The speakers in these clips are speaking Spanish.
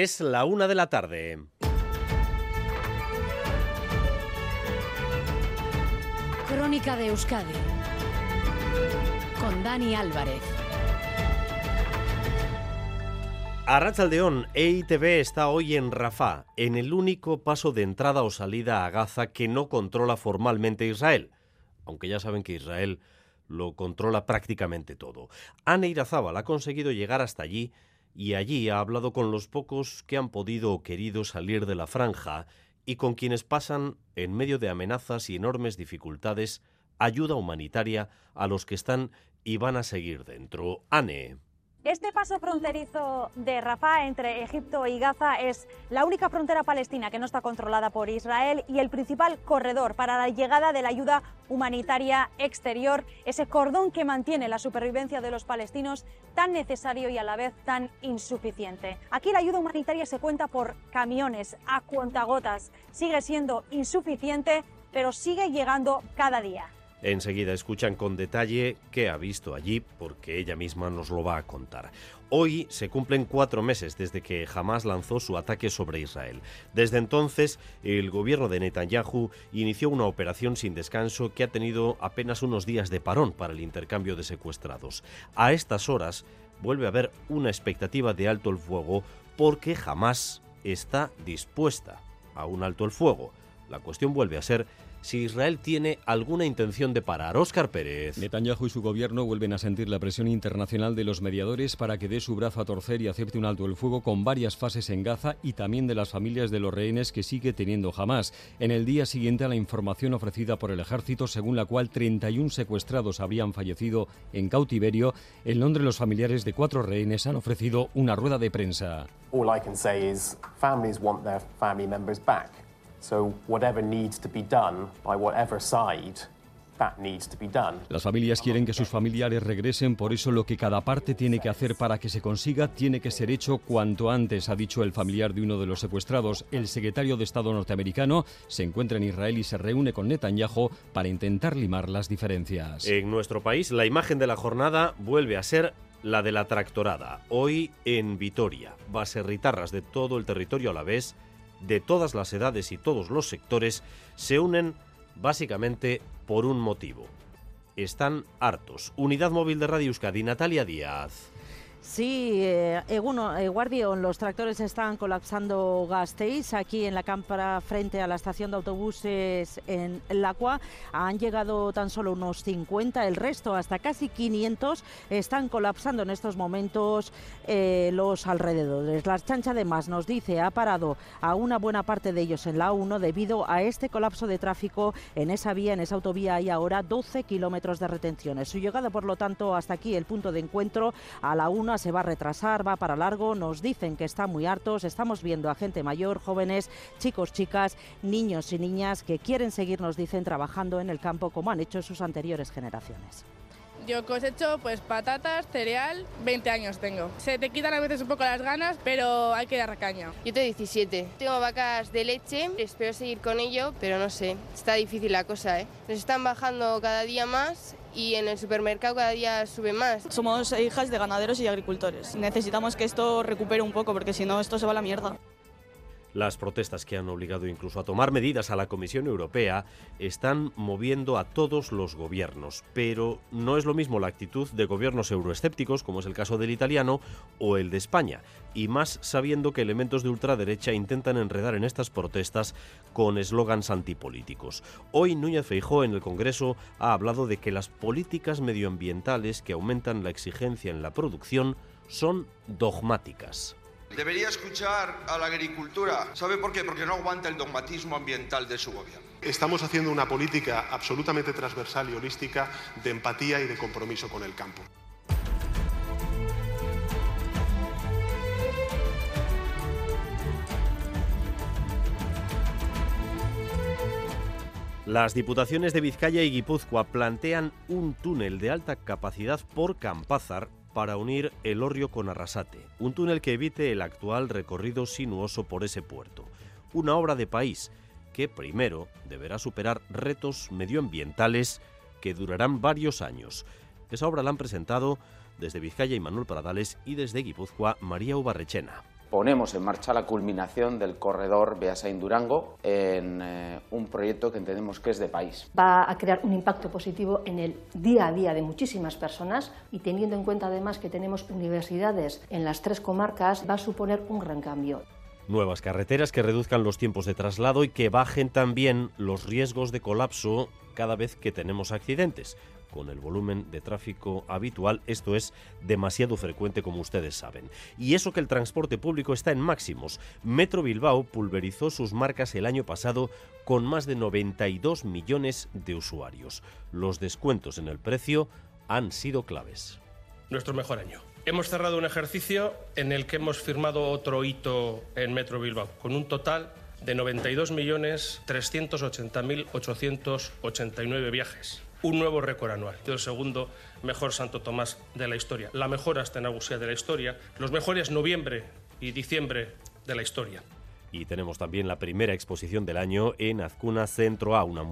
Es la una de la tarde. Crónica de Euskadi con Dani Álvarez. Arrachaldeón, EITB está hoy en Rafah, en el único paso de entrada o salida a Gaza que no controla formalmente Israel, aunque ya saben que Israel lo controla prácticamente todo. Anne Irazábal ha conseguido llegar hasta allí y allí ha hablado con los pocos que han podido o querido salir de la franja y con quienes pasan, en medio de amenazas y enormes dificultades, ayuda humanitaria a los que están y van a seguir dentro. Anne. Este paso fronterizo de Rafah entre Egipto y Gaza es la única frontera palestina que no está controlada por Israel y el principal corredor para la llegada de la ayuda humanitaria exterior, ese cordón que mantiene la supervivencia de los palestinos tan necesario y a la vez tan insuficiente. Aquí la ayuda humanitaria se cuenta por camiones a cuentagotas, sigue siendo insuficiente, pero sigue llegando cada día. Enseguida escuchan con detalle qué ha visto allí, porque ella misma nos lo va a contar. Hoy se cumplen cuatro meses desde que Hamas lanzó su ataque sobre Israel. Desde entonces, el gobierno de Netanyahu inició una operación sin descanso que ha tenido apenas unos días de parón para el intercambio de secuestrados. A estas horas vuelve a haber una expectativa de alto el fuego porque Hamas está dispuesta a un alto el fuego. La cuestión vuelve a ser si Israel tiene alguna intención de parar. Óscar Pérez. Netanyahu y su gobierno vuelven a sentir la presión internacional de los mediadores para que dé su brazo a torcer y acepte un alto el fuego con varias fases en Gaza y también de las familias de los rehenes que sigue teniendo jamás. En el día siguiente a la información ofrecida por el ejército, según la cual 31 secuestrados habrían fallecido en cautiverio, en Londres los familiares de cuatro rehenes han ofrecido una rueda de prensa. All I can say is families want their family members back. So whatever needs to be done by whatever side that needs to be done. Las familias quieren que sus familiares regresen, por eso lo que cada parte tiene que hacer para que se consiga tiene que ser hecho cuanto antes, ha dicho el familiar de uno de los secuestrados. El secretario de Estado norteamericano se encuentra en Israel y se reúne con Netanyahu para intentar limar las diferencias. En nuestro país, la imagen de la jornada vuelve a ser la de la tractorada. Hoy en Vitoria, baserritarras de todo el territorio a la vez de todas las edades y todos los sectores se unen básicamente por un motivo. Están hartos. Unidad móvil de Radio Euskadi, Natalia Díaz. Sí, eh, Eguno, eh, Guardión, los tractores están colapsando Gasteiz. Aquí en la cámpara, frente a la estación de autobuses en Lacua, han llegado tan solo unos 50. El resto, hasta casi 500, están colapsando en estos momentos eh, los alrededores. La chancha, además, nos dice, ha parado a una buena parte de ellos en la 1 debido a este colapso de tráfico en esa vía, en esa autovía. Hay ahora 12 kilómetros de retenciones. Su llegada, por lo tanto, hasta aquí el punto de encuentro a la 1 se va a retrasar, va para largo, nos dicen que están muy hartos, estamos viendo a gente mayor, jóvenes, chicos, chicas, niños y niñas que quieren seguir, nos dicen, trabajando en el campo como han hecho sus anteriores generaciones. Yo cosecho pues patatas, cereal, 20 años tengo. Se te quitan a veces un poco las ganas, pero hay que dar caña. Yo tengo 17. Tengo vacas de leche, espero seguir con ello, pero no sé, está difícil la cosa, ¿eh? Nos están bajando cada día más y en el supermercado cada día sube más. Somos hijas de ganaderos y agricultores. Necesitamos que esto recupere un poco porque si no esto se va a la mierda. Las protestas que han obligado incluso a tomar medidas a la Comisión Europea están moviendo a todos los gobiernos, pero no es lo mismo la actitud de gobiernos euroescépticos, como es el caso del italiano, o el de España, y más sabiendo que elementos de ultraderecha intentan enredar en estas protestas con eslogans antipolíticos. Hoy Núñez Feijó en el Congreso ha hablado de que las políticas medioambientales que aumentan la exigencia en la producción son dogmáticas. Debería escuchar a la agricultura. ¿Sabe por qué? Porque no aguanta el dogmatismo ambiental de su gobierno. Estamos haciendo una política absolutamente transversal y holística de empatía y de compromiso con el campo. Las diputaciones de Vizcaya y Guipúzcoa plantean un túnel de alta capacidad por Campázar para unir el Orrio con Arrasate, un túnel que evite el actual recorrido sinuoso por ese puerto. Una obra de país que primero deberá superar retos medioambientales que durarán varios años. Esa obra la han presentado desde Vizcaya y Manuel Pradales y desde Guipúzcoa María Ubarrechena. Ponemos en marcha la culminación del corredor Beasain-Durango en eh, un proyecto que entendemos que es de país. Va a crear un impacto positivo en el día a día de muchísimas personas y teniendo en cuenta además que tenemos universidades en las tres comarcas, va a suponer un gran cambio. Nuevas carreteras que reduzcan los tiempos de traslado y que bajen también los riesgos de colapso cada vez que tenemos accidentes con el volumen de tráfico habitual, esto es demasiado frecuente como ustedes saben. Y eso que el transporte público está en máximos. Metro Bilbao pulverizó sus marcas el año pasado con más de 92 millones de usuarios. Los descuentos en el precio han sido claves. Nuestro mejor año. Hemos cerrado un ejercicio en el que hemos firmado otro hito en Metro Bilbao, con un total de 92.380.889 viajes un nuevo récord anual. El segundo mejor Santo Tomás de la historia. La mejor hasta de la historia. Los mejores noviembre y diciembre de la historia. Y tenemos también la primera exposición del año en Azcuna Centro A, una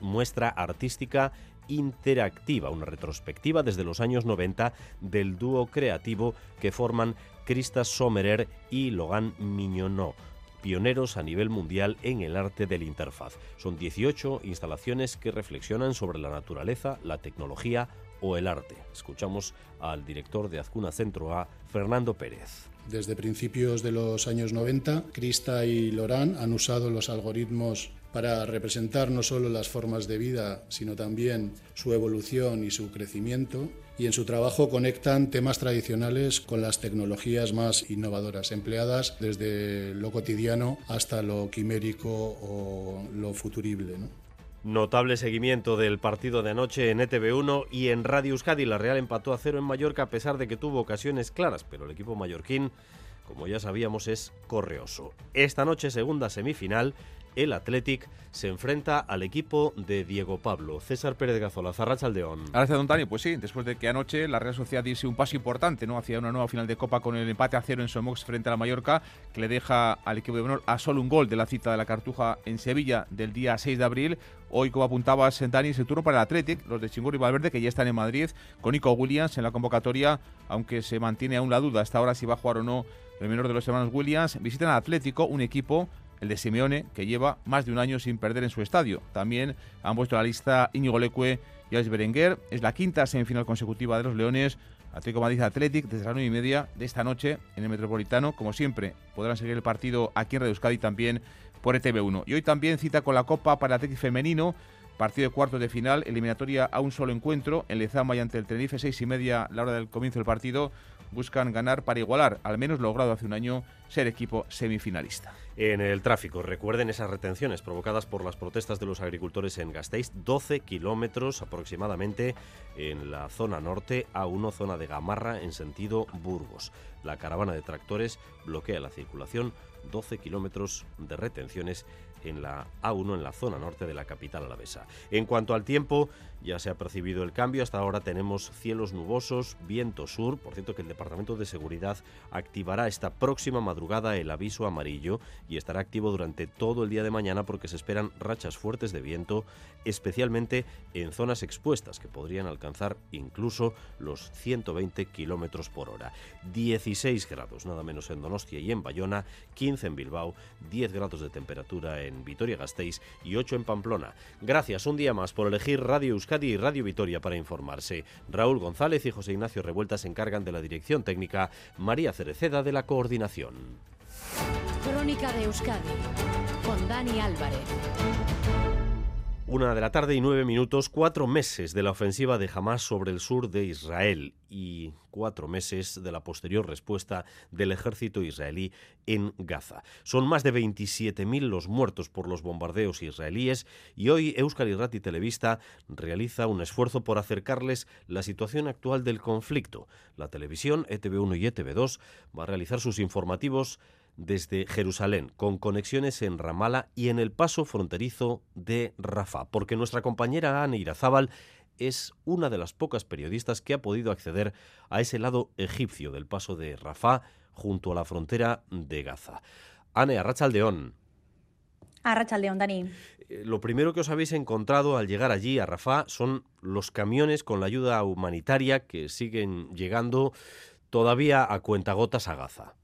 muestra artística interactiva, una retrospectiva desde los años 90 del dúo creativo que forman Krista Sommerer y Logan Mignonot pioneros a nivel mundial en el arte del interfaz. Son 18 instalaciones que reflexionan sobre la naturaleza, la tecnología o el arte. Escuchamos al director de Azcuna Centro A, Fernando Pérez. Desde principios de los años 90, Krista y Lorán han usado los algoritmos para representar no solo las formas de vida, sino también su evolución y su crecimiento. Y en su trabajo conectan temas tradicionales con las tecnologías más innovadoras, empleadas desde lo cotidiano hasta lo quimérico o lo futurible. Notable seguimiento del partido de anoche en ETV1 y en Radio Euskadi. La Real empató a cero en Mallorca a pesar de que tuvo ocasiones claras, pero el equipo mallorquín, como ya sabíamos, es correoso. Esta noche, segunda semifinal, el Athletic se enfrenta al equipo de Diego Pablo. César Pérez Gazola, Zarrachaldeón. Gracias, don Tani. Pues sí, después de que anoche la Real Sociedad diese un paso importante ¿no? hacia una nueva final de Copa con el empate a cero en Somox frente a la Mallorca, que le deja al equipo de honor a solo un gol de la cita de la Cartuja en Sevilla del día 6 de abril. Hoy, como apuntaba Sentani, es el turno para el Athletic, los de Chingur y Valverde, que ya están en Madrid, con Nico Williams en la convocatoria, aunque se mantiene aún la duda hasta ahora si va a jugar o no el menor de los hermanos Williams. Visitan al Atlético, un equipo el de Simeone, que lleva más de un año sin perder en su estadio. También han puesto la lista Íñigo Leque y Alex Berenguer. Es la quinta semifinal consecutiva de los Leones. Atlético Madrid Athletic desde las 9 y media de esta noche en el Metropolitano. Como siempre, podrán seguir el partido aquí en Radio Euskadi también por ETV1. Y hoy también cita con la Copa para Atlético Femenino. Partido de cuartos de final, eliminatoria a un solo encuentro. En Lezama y ante el Tenerife, seis y media, la hora del comienzo del partido buscan ganar para igualar, al menos logrado hace un año, ser equipo semifinalista. En el tráfico, recuerden esas retenciones provocadas por las protestas de los agricultores en Gasteiz, 12 kilómetros aproximadamente en la zona norte, a 1 zona de Gamarra en sentido Burgos. La caravana de tractores bloquea la circulación, 12 kilómetros de retenciones en la A1 en la zona norte de la capital alavesa. En cuanto al tiempo, ya se ha percibido el cambio. Hasta ahora tenemos cielos nubosos, viento sur. Por cierto, que el Departamento de Seguridad activará esta próxima madrugada el aviso amarillo y estará activo durante todo el día de mañana porque se esperan rachas fuertes de viento, especialmente en zonas expuestas que podrían alcanzar incluso los 120 kilómetros por hora. 16 grados, nada menos en Donostia y en Bayona, 15 en Bilbao, 10 grados de temperatura en Vitoria-Gasteiz y 8 en Pamplona. Gracias un día más por elegir Radio Euskadi y Radio Vitoria para informarse. Raúl González y José Ignacio Revuelta se encargan de la dirección técnica, María Cereceda de la coordinación. Crónica de Euskadi con Dani Álvarez. Una de la tarde y nueve minutos, cuatro meses de la ofensiva de Hamas sobre el sur de Israel y cuatro meses de la posterior respuesta del ejército israelí en Gaza. Son más de 27.000 los muertos por los bombardeos israelíes y hoy Euskal Irrati Televista realiza un esfuerzo por acercarles la situación actual del conflicto. La televisión, ETV1 y ETV2, va a realizar sus informativos desde Jerusalén, con conexiones en Ramala y en el paso fronterizo de Rafah, porque nuestra compañera Anne Irazábal es una de las pocas periodistas que ha podido acceder a ese lado egipcio del paso de Rafah junto a la frontera de Gaza. Anne, Arrachaldeón. Arrachaldeón, Dani. Eh, lo primero que os habéis encontrado al llegar allí a Rafah son los camiones con la ayuda humanitaria que siguen llegando todavía a cuentagotas a Gaza.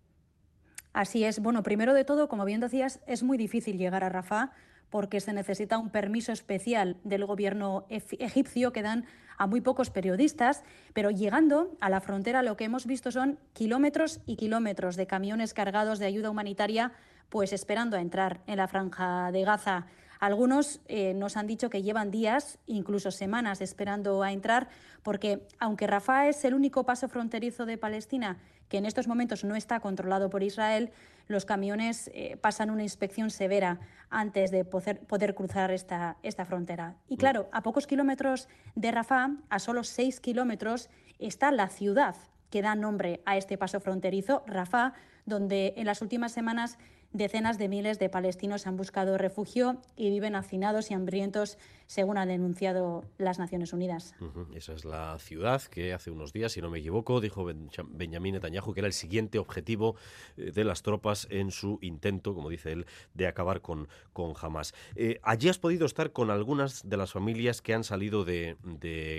Así es. Bueno, primero de todo, como bien decías, es muy difícil llegar a Rafah porque se necesita un permiso especial del gobierno egipcio que dan a muy pocos periodistas, pero llegando a la frontera lo que hemos visto son kilómetros y kilómetros de camiones cargados de ayuda humanitaria, pues esperando a entrar en la franja de Gaza. Algunos eh, nos han dicho que llevan días, incluso semanas, esperando a entrar, porque aunque Rafah es el único paso fronterizo de Palestina que en estos momentos no está controlado por Israel, los camiones eh, pasan una inspección severa antes de poder, poder cruzar esta, esta frontera. Y mm. claro, a pocos kilómetros de Rafah, a solo seis kilómetros, está la ciudad que da nombre a este paso fronterizo, Rafah, donde en las últimas semanas Decenas de miles de palestinos han buscado refugio y viven hacinados y hambrientos, según han denunciado las Naciones Unidas. Esa es la ciudad que hace unos días, si no me equivoco, dijo Benjamín Netanyahu que era el siguiente objetivo eh, de las tropas en su intento, como dice él, de acabar con, con Hamas. Eh, allí has podido estar con algunas de las familias que han salido de,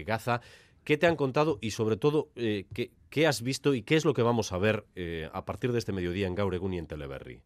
Gaza. ¿Qué te han contado y sobre todo eh, ¿qué, has visto y qué es lo que vamos a ver a partir de este mediodía en Gauregún y en Teleberry?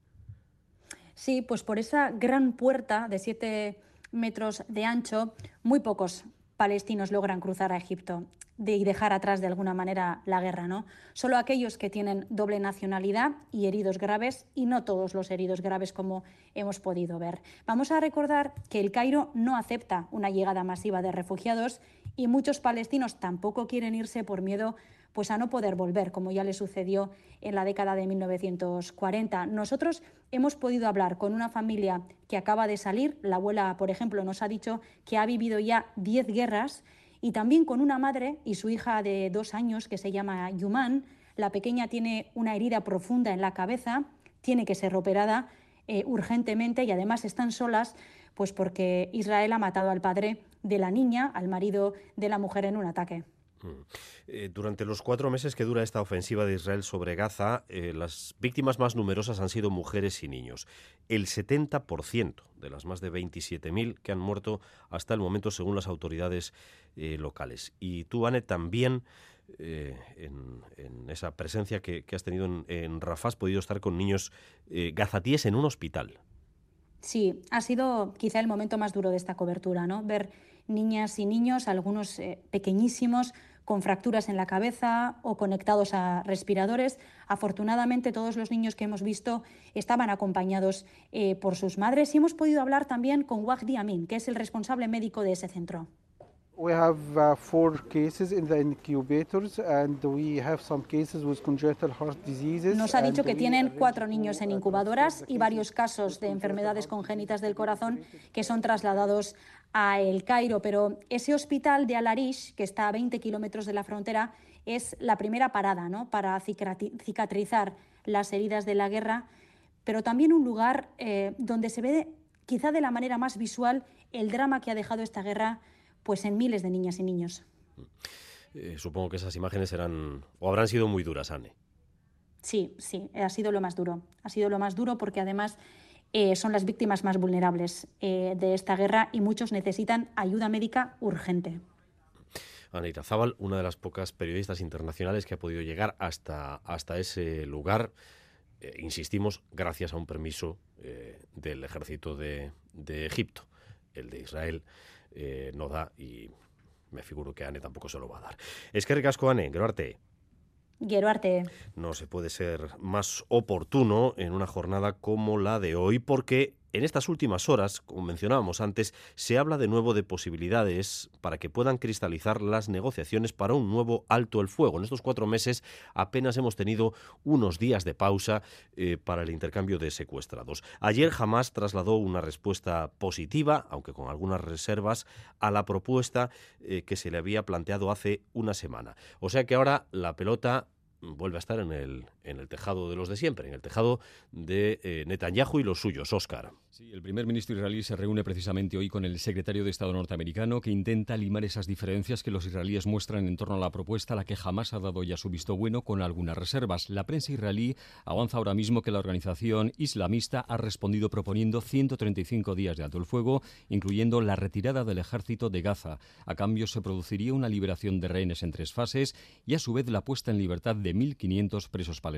Sí, pues por esa gran puerta de siete metros de ancho, muy pocos palestinos logran cruzar a Egipto y dejar atrás de alguna manera la guerra, ¿no? Solo aquellos que tienen doble nacionalidad y heridos graves y no todos los heridos graves como hemos podido ver. Vamos a recordar que el Cairo no acepta una llegada masiva de refugiados y muchos palestinos tampoco quieren irse por miedo pues a no poder volver, como ya le sucedió en la década de 1940. Nosotros hemos podido hablar con una familia que acaba de salir, la abuela, por ejemplo, nos ha dicho que ha vivido ya 10 guerras, y también con una madre y su hija de dos años que se llama Yuman. La pequeña tiene una herida profunda en la cabeza, tiene que ser operada eh, urgentemente y además están solas pues porque Israel ha matado al padre de la niña, al marido de la mujer en un ataque. Mm. Eh, durante los cuatro meses que dura esta ofensiva de Israel sobre Gaza, eh, las víctimas más numerosas han sido mujeres y niños. El 70% de las más de 27.000 que han muerto hasta el momento, según las autoridades eh, locales. Y tú, Anne, también en, esa presencia que, has tenido en, en, has podido estar con niños gazatíes en un hospital. Sí, ha sido quizá el momento más duro de esta cobertura, ¿no? Ver niñas y niños, algunos pequeñísimos, con fracturas en la cabeza o conectados a respiradores. Afortunadamente todos los niños que hemos visto estaban acompañados eh, por sus madres y hemos podido hablar también con Wagdi Amin, que es el responsable médico de ese centro. We have uh, four cases in the incubators and we have some cases with congenital heart diseases. Nos ha dicho que tienen cuatro niños en incubadoras y varios casos de enfermedades congénitas del corazón que son trasladados a El Cairo, pero ese hospital de Al-Arish, que está a 20 kilómetros de la frontera, es la primera parada ¿no? para cicatrizar las heridas de la guerra, pero también un lugar eh, donde se ve quizá de la manera más visual el drama que ha dejado esta guerra pues en miles de niñas y niños. Eh, supongo que esas imágenes eran o habrán sido muy duras, Anne. Sí, sí, ha sido lo más duro. Ha sido lo más duro porque además eh, son las víctimas más vulnerables eh, de esta guerra y muchos necesitan ayuda médica urgente. Anita Zabal, una de las pocas periodistas internacionales que ha podido llegar hasta, hasta ese lugar, insistimos, gracias a un permiso del ejército de, de Egipto. El de Israel eh, no da y me figuro que Ane tampoco se lo va a dar. Es que ricasco, Ane, Geroarte. No se puede ser más oportuno en una jornada como la de hoy porque en estas últimas horas, como mencionábamos antes, se habla de nuevo de posibilidades para que puedan cristalizar las negociaciones para un nuevo alto el fuego. En estos cuatro meses apenas hemos tenido unos días de pausa eh, para el intercambio de secuestrados. Ayer jamás trasladó una respuesta positiva, aunque con algunas reservas, a la propuesta eh, que se le había planteado hace una semana. O sea que ahora la pelota vuelve a estar en el, en el tejado de los de siempre, en el tejado de eh, Netanyahu y los suyos, Oscar. Sí, el primer ministro israelí se reúne precisamente hoy con el secretario de Estado norteamericano que intenta limar esas diferencias que los israelíes muestran en torno a la propuesta a la que jamás ha dado ya su visto bueno con algunas reservas. La prensa israelí avanza ahora mismo que la organización islamista ha respondido proponiendo 135 días de alto el fuego, incluyendo la retirada del ejército de Gaza. A cambio se produciría una liberación de rehenes en tres fases y a su vez la puesta en libertad de de 1.500 presos palestinos.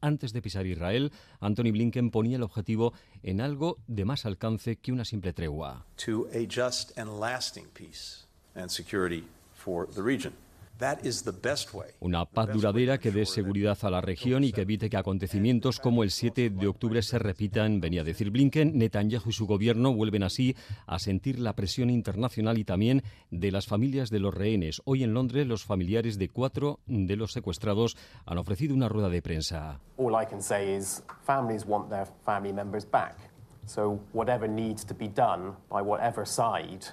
Antes de pisar Israel, Anthony Blinken ponía el objetivo en algo de más alcance que una simple tregua. To a just and lasting peace and security for the region. Una paz duradera que dé seguridad a la región y que evite que acontecimientos como el 7 de octubre se repitan, venía a decir Blinken. Netanyahu y su gobierno vuelven así a sentir la presión internacional y también de las familias de los rehenes. Hoy en Londres los familiares de cuatro de los secuestrados han ofrecido una rueda de prensa. All I can say is families want their family members back. So whatever needs to be done by whatever side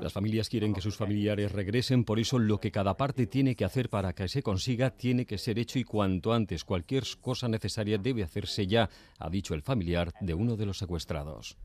las familias quieren que sus familiares regresen, por eso lo que cada parte tiene que hacer para que se consiga tiene que ser hecho y cuanto antes. Cualquier cosa necesaria debe hacerse ya, ha dicho el familiar de uno de los secuestrados.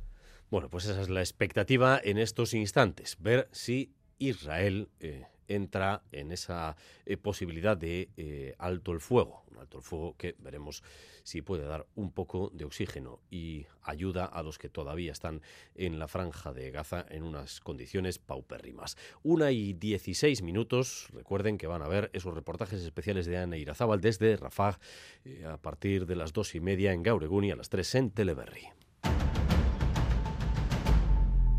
Bueno, pues esa es la expectativa en estos instantes, ver si Israel eh, entra en esa eh, posibilidad de eh, alto el fuego, un alto el fuego que veremos si puede dar un poco de oxígeno y ayuda a los que todavía están en la franja de Gaza en unas condiciones paupérrimas. Una y dieciséis minutos, recuerden que van a ver esos reportajes especiales de Ana Irazábal desde Rafah eh, a partir de las dos y media en Gauregún y a las tres en Teleberry.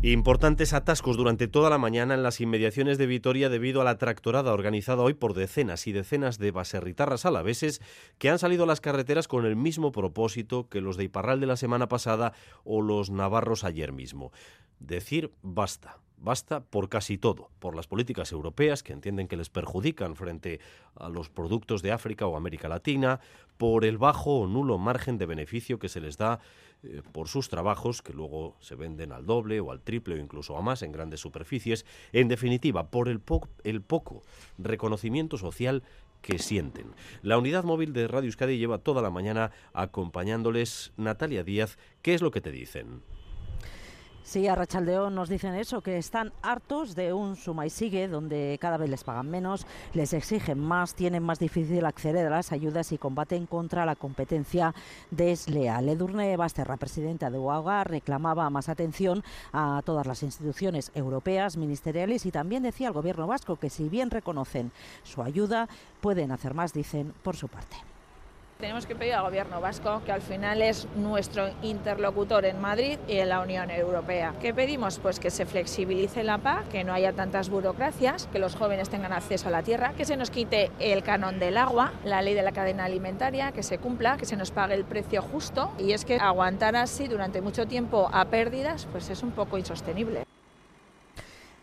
Importantes atascos durante toda la mañana en las inmediaciones de Vitoria debido a la tractorada organizada hoy por decenas y decenas de baserritarras alaveses que han salido a las carreteras con el mismo propósito que los de Iparral de la semana pasada o los navarros ayer mismo. Decir basta. Basta por casi todo, por las políticas europeas que entienden que les perjudican frente a los productos de África o América Latina, por el bajo o nulo margen de beneficio que se les da eh, por sus trabajos, que luego se venden al doble o al triple o incluso a más en grandes superficies, en definitiva, por el, el poco reconocimiento social que sienten. La unidad móvil de Radio Euskadi lleva toda la mañana acompañándoles Natalia Díaz. ¿Qué es lo que te dicen? Sí, a Rachaldeón nos dicen eso, que están hartos de un suma y sigue, donde cada vez les pagan menos, les exigen más, tienen más difícil acceder a las ayudas y combaten contra la competencia desleal. Edurne Basterra, presidenta de UAGA, reclamaba más atención a todas las instituciones europeas, ministeriales y también decía al gobierno vasco que si bien reconocen su ayuda, pueden hacer más, dicen, por su parte. Tenemos que pedir al Gobierno vasco, que al final es nuestro interlocutor en Madrid y en la Unión Europea. ¿Qué pedimos? Pues que se flexibilice la PAC, que no haya tantas burocracias, que los jóvenes tengan acceso a la tierra, que se nos quite el canon del agua, la ley de la cadena alimentaria, que se cumpla, que se nos pague el precio justo. Y es que aguantar así durante mucho tiempo a pérdidas, pues es un poco insostenible.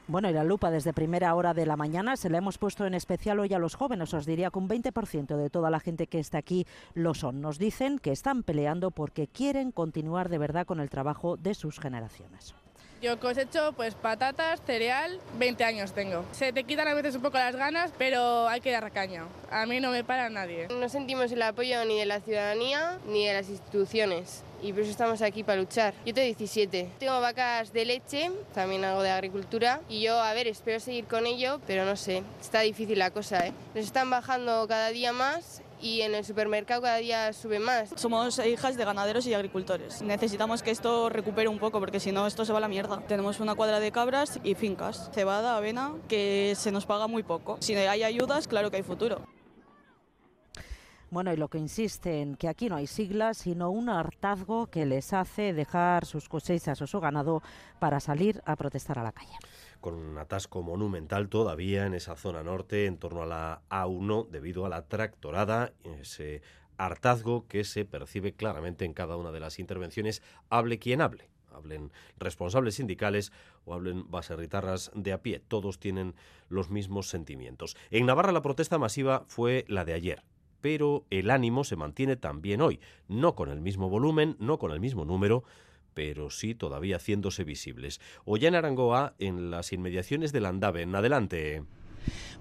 Bueno, y la lupa desde primera hora de la mañana se la hemos puesto en especial hoy a los jóvenes. Os diría que un 20% de toda la gente que está aquí lo son. Nos dicen que están peleando porque quieren continuar de verdad con el trabajo de sus generaciones. Yo cosecho pues patatas, cereal, 20 años tengo. Se te quitan a veces un poco las ganas, pero hay que dar caña. A mí no me para nadie. No sentimos el apoyo ni de la ciudadanía ni de las instituciones y por eso estamos aquí para luchar. Yo tengo 17, tengo vacas de leche, también hago de agricultura y yo, a ver, espero seguir con ello, pero no sé, está difícil la cosa, ¿eh? Nos están bajando cada día más y en el supermercado cada día sube más. Somos hijas de ganaderos y agricultores. Necesitamos que esto recupere un poco porque si no esto se va a la mierda. Tenemos una cuadra de cabras y fincas, cebada, avena, que se nos paga muy poco. Si hay ayudas, claro que hay futuro. Bueno, y lo que insisten, que aquí no hay siglas, sino un hartazgo que les hace dejar sus cosechas o su ganado para salir a protestar a la calle. Con un atasco monumental todavía en esa zona norte, en torno a la A1, debido a la tractorada, ese hartazgo que se percibe claramente en cada una de las intervenciones, hable quien hable hablen responsables sindicales o hablen baserritarras de a pie. Todos tienen los mismos sentimientos. En Navarra la protesta masiva fue la de ayer pero el ánimo se mantiene también hoy, no con el mismo volumen, no con el mismo número, pero sí todavía haciéndose visibles. en Arangoa, en las inmediaciones del Andaven. Adelante.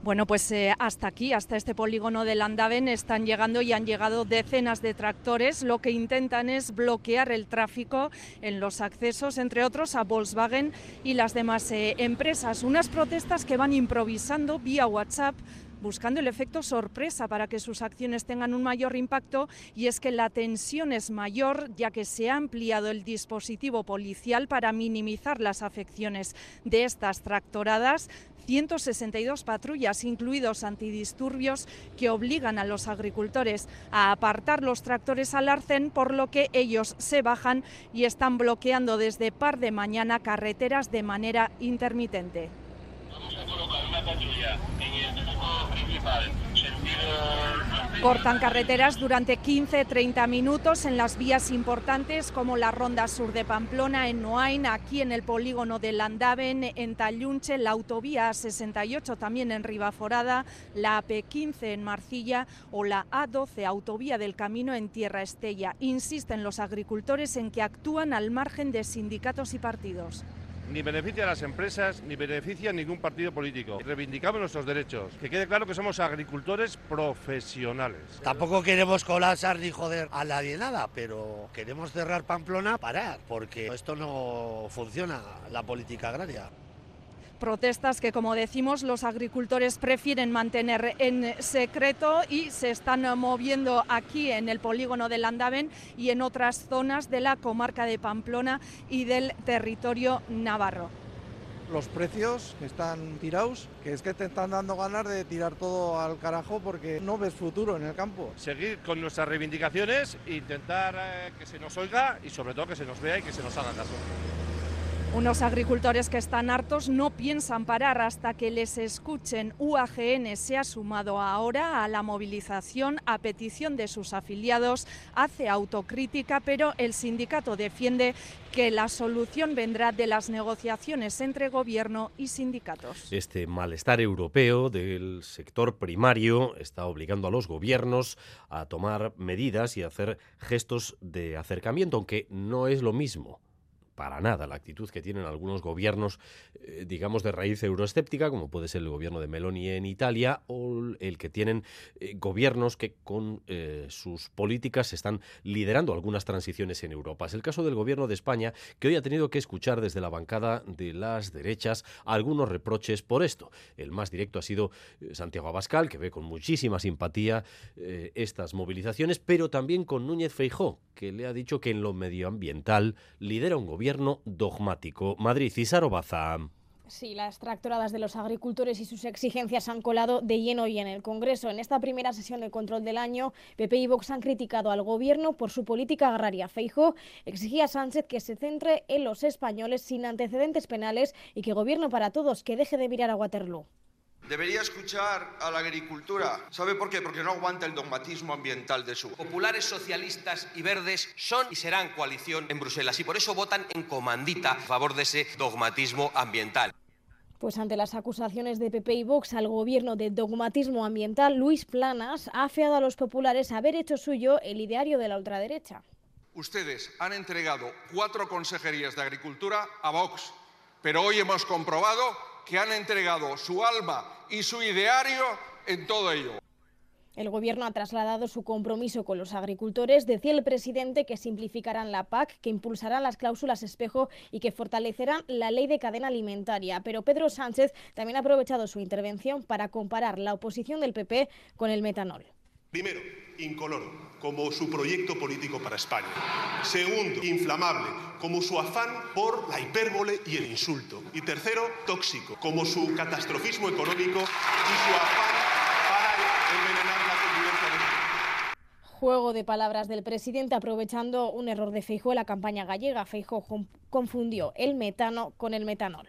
Bueno, pues eh, hasta aquí, hasta este polígono del Andaven, están llegando y han llegado decenas de tractores. Lo que intentan es bloquear el tráfico en los accesos, entre otros, a Volkswagen y las demás eh, empresas. Unas protestas que van improvisando vía WhatsApp buscando el efecto sorpresa para que sus acciones tengan un mayor impacto y es que la tensión es mayor ya que se ha ampliado el dispositivo policial para minimizar las afecciones de estas tractoradas 162 patrullas, incluidos antidisturbios, que obligan a los agricultores a apartar los tractores al arcén, por lo que ellos se bajan y están bloqueando desde par de mañana carreteras de manera intermitente. Vamos a colocar una patrulla en el principal, Cortan carreteras durante 15-30 minutos en las vías importantes como la Ronda Sur de Pamplona, en Noain, aquí en el polígono de Landaven, en Tallunche, la autovía A68 también en Ribaforada, la AP15 en Marcilla o la A12, autovía del Camino en Tierra Estella. Insisten los agricultores en que actúan al margen de sindicatos y partidos ni beneficia a las empresas, ni beneficia a ningún partido político. Reivindicamos nuestros derechos. Que quede claro que somos agricultores profesionales. Tampoco queremos colapsar ni joder a nadie nada, pero queremos cerrar Pamplona, parar, porque esto no funciona, la política agraria. Protestas que, como decimos, los agricultores prefieren mantener en secreto y se están moviendo aquí en el polígono de Landaven y en otras zonas de la comarca de Pamplona y del territorio navarro los precios están tirados, que es que te están dando ganas de tirar todo al carajo porque no ves futuro en el campo. Seguir con nuestras reivindicaciones, intentar eh, que se nos oiga y sobre todo que se nos vea y que se nos haga caso. Unos agricultores que están hartos no piensan parar hasta que les escuchen. UAGN se ha sumado ahora a la movilización a petición de sus afiliados, hace autocrítica, pero el sindicato defiende que la solución vendrá de las negociaciones entre gobierno y sindicatos. Este malestar europeo del sector primario está obligando a los gobiernos a tomar medidas y hacer gestos de acercamiento, aunque no es lo mismo para nada la actitud que tienen algunos gobiernos, eh, digamos, de raíz euroescéptica, como puede ser el gobierno de Meloni en Italia, o el que tienen eh, gobiernos que con eh, sus políticas están liderando algunas transiciones en Europa. Es el caso del gobierno de España, que hoy ha tenido que escuchar desde la bancada de las derechas algunos reproches por esto. El más directo ha sido Santiago Abascal, que ve con muchísima simpatía estas movilizaciones, pero también con Núñez Feijó, que le ha dicho que en lo medioambiental lidera un gobierno dogmático. Madrid, Cisaro Baza. Sí, las tractoradas de los agricultores y sus exigencias han colado de lleno hoy en el Congreso. En esta primera sesión de control del año, PP y Vox han criticado al Gobierno por su política agraria. Feijo exigía a Sánchez que se centre en los españoles sin antecedentes penales y que gobierno para todos, que deje de mirar a Waterloo. Debería escuchar a la agricultura. ¿Sabe por qué? Porque no aguanta el dogmatismo ambiental de su. Populares, socialistas y verdes son y serán coalición en Bruselas y por eso votan en comandita a favor de ese dogmatismo ambiental. Pues ante las acusaciones de PP y Vox al gobierno de dogmatismo ambiental, Luis Planas ha afeado a los populares haber hecho suyo el ideario de la ultraderecha. Ustedes han entregado cuatro consejerías de Agricultura a Vox, pero hoy hemos comprobado que han entregado su alma y su ideario en todo ello. El Gobierno ha trasladado su compromiso con los agricultores. Decía el presidente que simplificarán la PAC, que impulsarán las cláusulas espejo y que fortalecerán la ley de cadena alimentaria. Pero Pedro Sánchez también ha aprovechado su intervención para comparar la oposición del PP con el metanol. Primero, incoloro, como su proyecto político para España. Segundo, inflamable, como su afán por la hipérbole y el insulto. Y tercero, tóxico, como su catastrofismo económico y su afán para envenenar la convivencia de Juego de palabras del presidente aprovechando un error de Feijóo en la campaña gallega. Feijóo confundió el metano con el metanol.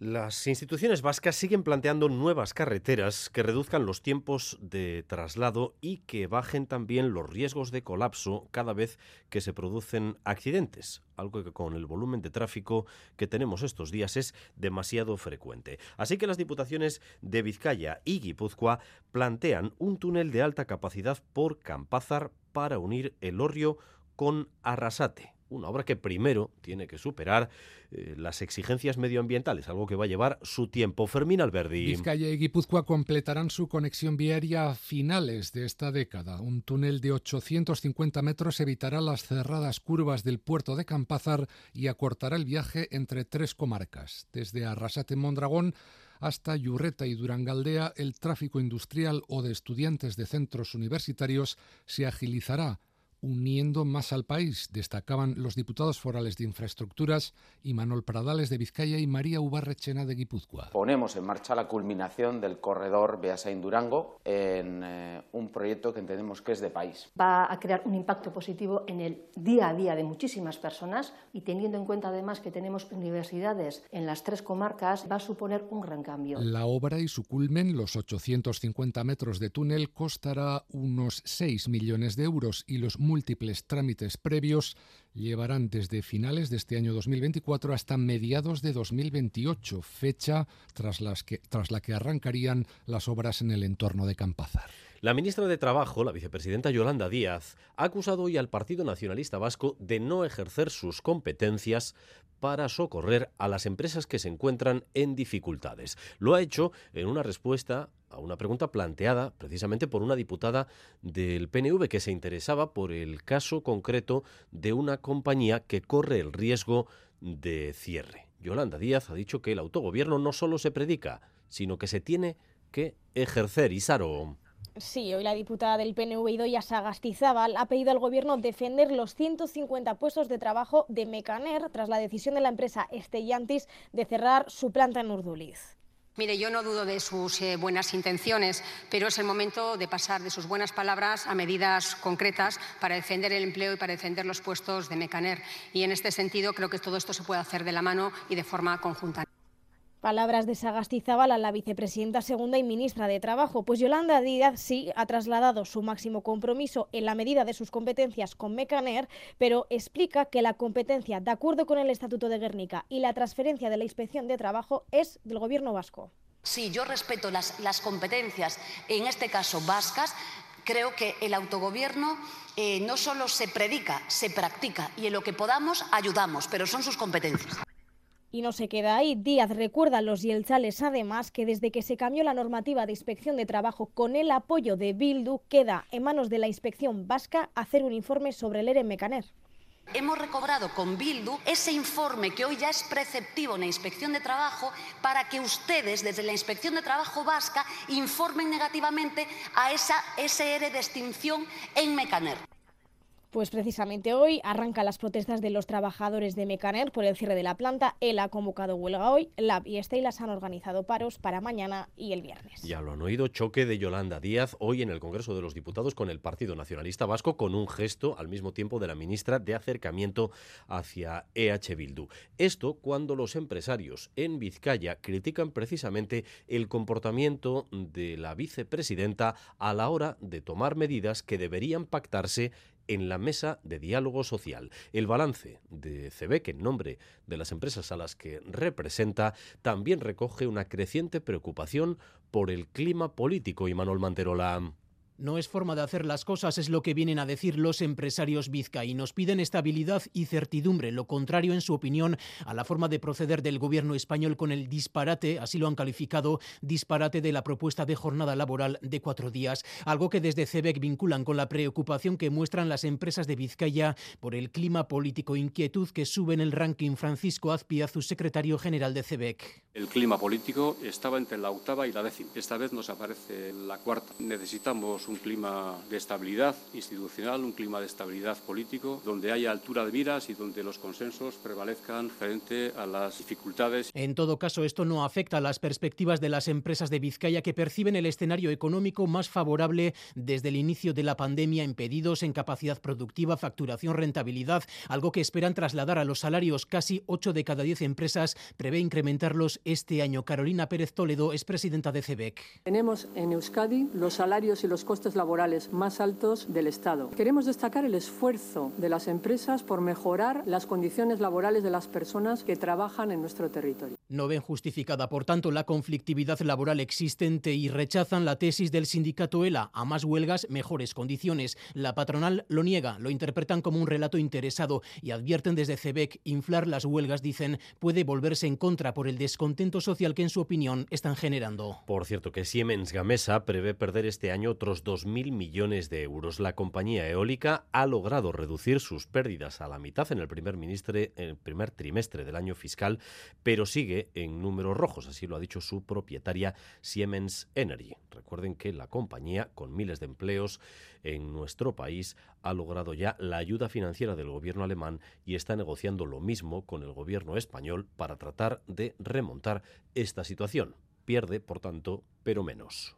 Las instituciones vascas siguen planteando nuevas carreteras que reduzcan los tiempos de traslado y que bajen también los riesgos de colapso cada vez que se producen accidentes, algo que con el volumen de tráfico que tenemos estos días es demasiado frecuente. Así que las diputaciones de Vizcaya y Guipúzcoa plantean un túnel de alta capacidad por Campázar para unir el Orrio con Arrasate una obra que primero tiene que superar eh, las exigencias medioambientales, algo que va a llevar su tiempo. Fermín Alberdi. Vizcaya y Guipúzcoa completarán su conexión viaria a finales de esta década. Un túnel de 850 metros evitará las cerradas curvas del puerto de Campázar y acortará el viaje entre tres comarcas. Desde Arrasate-Mondragón hasta Yurreta y Durangaldea, el tráfico industrial o de estudiantes de centros universitarios se agilizará uniendo más al país, destacaban los diputados forales de Infraestructuras y Manuel Pradales de Vizcaya y María Ubarrechena de Guipúzcoa. Ponemos en marcha la culminación del corredor Beasain-Durango en eh, un proyecto que entendemos que es de país. Va a crear un impacto positivo en el día a día de muchísimas personas y teniendo en cuenta además que tenemos universidades en las tres comarcas, va a suponer un gran cambio. La obra y su culmen, los 850 metros de túnel, costará unos 6 millones de euros y los múltiples trámites previos llevarán desde finales de este año 2024 hasta mediados de 2028, fecha tras, las que, tras la que arrancarían las obras en el entorno de Campazar. La ministra de Trabajo, la vicepresidenta Yolanda Díaz, ha acusado hoy al Partido Nacionalista Vasco de no ejercer sus competencias para socorrer a las empresas que se encuentran en dificultades. Lo ha hecho en una respuesta a una pregunta planteada precisamente por una diputada del PNV que se interesaba por el caso concreto de una compañía que corre el riesgo de cierre. Yolanda Díaz ha dicho que el autogobierno no solo se predica, sino que se tiene que ejercer. Isaro. Sí, hoy la diputada del PNV Idoia Sagastizábal ha pedido al Gobierno defender los 150 puestos de trabajo de Mecaner tras la decisión de la empresa Estellantis de cerrar su planta en Urduliz. Mire, yo no dudo de sus eh, buenas intenciones, pero es el momento de pasar de sus buenas palabras a medidas concretas para defender el empleo y para defender los puestos de Mecaner. Y en este sentido creo que todo esto se puede hacer de la mano y de forma conjunta. Palabras de Sagastizábal la vicepresidenta segunda y ministra de Trabajo, pues Yolanda Díaz sí ha trasladado su máximo compromiso en la medida de sus competencias con Mecaner, pero explica que la competencia, de acuerdo con el Estatuto de Guernica y la transferencia de la Inspección de Trabajo, es del Gobierno vasco. Sí, yo respeto las, las competencias, en este caso vascas, creo que el autogobierno eh, no solo se predica, se practica y en lo que podamos ayudamos, pero son sus competencias. Y no se queda ahí. Díaz recuerda a los yelchales además que desde que se cambió la normativa de inspección de trabajo con el apoyo de Bildu, queda en manos de la inspección vasca hacer un informe sobre el ERE Mecaner. Hemos recobrado con Bildu ese informe que hoy ya es preceptivo en la Inspección de Trabajo para que ustedes, desde la Inspección de Trabajo vasca, informen negativamente a esa SR de extinción en Mecaner. Pues precisamente hoy arrancan las protestas de los trabajadores de Mecaner por el cierre de la planta. Él ha convocado huelga hoy, Lab y Estelas han organizado paros para mañana y el viernes. Ya lo han oído, choque de Yolanda Díaz hoy en el Congreso de los Diputados con el Partido Nacionalista Vasco con un gesto al mismo tiempo de la ministra de acercamiento hacia EH Bildu. Esto cuando los empresarios en Vizcaya critican precisamente el comportamiento de la vicepresidenta a la hora de tomar medidas que deberían pactarse en la mesa de diálogo social. El balance de CEBEC en nombre de las empresas a las que representa también recoge una creciente preocupación por el clima político y Manuel Manterola. No es forma de hacer las cosas, es lo que vienen a decir los empresarios vizcaínos. Piden estabilidad y certidumbre, lo contrario, en su opinión, a la forma de proceder del gobierno español con el disparate, así lo han calificado, disparate de la propuesta de jornada laboral de cuatro días. Algo que desde CEBEC vinculan con la preocupación que muestran las empresas de Vizcaya por el clima político, inquietud que sube en el ranking Francisco Azpiazu, secretario general de CEBEC. El clima político estaba entre la octava y la décima. Esta vez nos aparece la cuarta. Necesitamos un clima de estabilidad institucional, un clima de estabilidad político, donde haya altura de miras y donde los consensos prevalezcan frente a las dificultades. En todo caso, esto no afecta a las perspectivas de las empresas de Vizcaya que perciben el escenario económico más favorable desde el inicio de la pandemia en pedidos, en capacidad productiva, facturación, rentabilidad, algo que esperan trasladar a los salarios. Casi 8 de cada 10 empresas prevé incrementarlos este año. Carolina Pérez Toledo es presidenta de CEBEC. Tenemos en Euskadi los salarios y los costes laborales más altos del Estado. Queremos destacar el esfuerzo de las empresas por mejorar las condiciones laborales de las personas que trabajan en nuestro territorio. No ven justificada, por tanto, la conflictividad laboral existente y rechazan la tesis del sindicato ELA a más huelgas, mejores condiciones. La patronal lo niega, lo interpretan como un relato interesado y advierten desde CEBEC inflar las huelgas, dicen, puede volverse en contra por el descontento social que en su opinión están generando. Por cierto, que Siemens Gamesa prevé perder este año otros 2.000 millones de euros. La compañía eólica ha logrado reducir sus pérdidas a la mitad en el primer, en el primer trimestre del año fiscal, pero sigue en números rojos, así lo ha dicho su propietaria Siemens Energy. Recuerden que la compañía, con miles de empleos en nuestro país, ha logrado ya la ayuda financiera del gobierno alemán y está negociando lo mismo con el gobierno español para tratar de remontar esta situación. Pierde, por tanto, pero menos.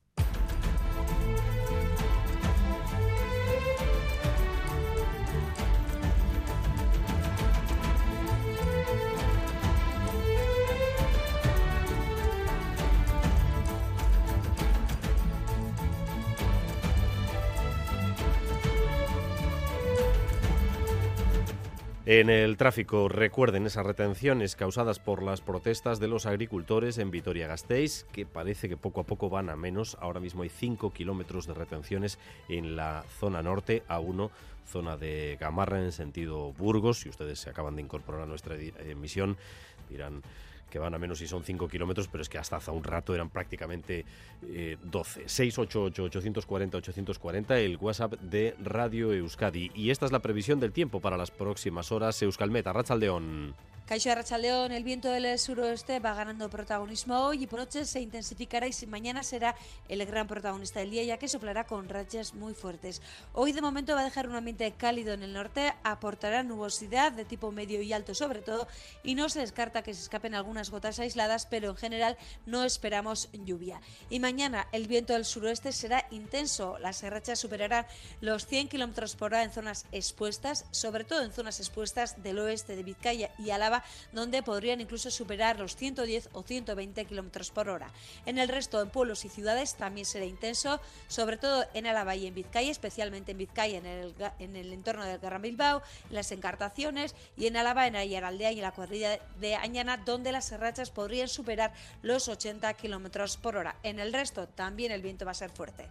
En el tráfico, recuerden esas retenciones causadas por las protestas de los agricultores en Vitoria-Gasteiz, que parece que poco a poco van a menos. Ahora mismo hay 5 kilómetros de retenciones en la zona norte, a 1 zona de Gamarra en sentido Burgos. Si ustedes se acaban de incorporar a nuestra emisión, dirán que van a menos si son 5 kilómetros, pero es que hasta hace un rato eran prácticamente eh, 12. 688-840-840, el WhatsApp de Radio Euskadi. Y esta es la previsión del tiempo para las próximas horas. Euskalmeta, Rachaldeón. Caixo Arrachaldeón, el viento del suroeste va ganando protagonismo hoy y por noche se intensificará y mañana será el gran protagonista del día ya que soplará con rachas muy fuertes. Hoy de momento va a dejar un ambiente cálido en el norte, aportará nubosidad de tipo medio y alto sobre todo y no se descarta que se escapen algunas gotas aisladas, pero en general no esperamos lluvia. Y mañana el viento del suroeste será intenso, las rachas superarán los 100 km por hora en zonas expuestas, sobre todo en zonas expuestas del oeste de Vizcaya y Álava donde podrían incluso superar los 110 o 120 kilómetros por hora. En el resto, en pueblos y ciudades, también será intenso, sobre todo en Álava y en Vizcaya, especialmente en Vizcaya, en el, en el entorno del Gran Bilbao, en las encartaciones, y en Álava, en Ayaraldea y en la cuadrilla de Añana, donde las serrachas podrían superar los 80 kilómetros por hora. En el resto, también el viento va a ser fuerte.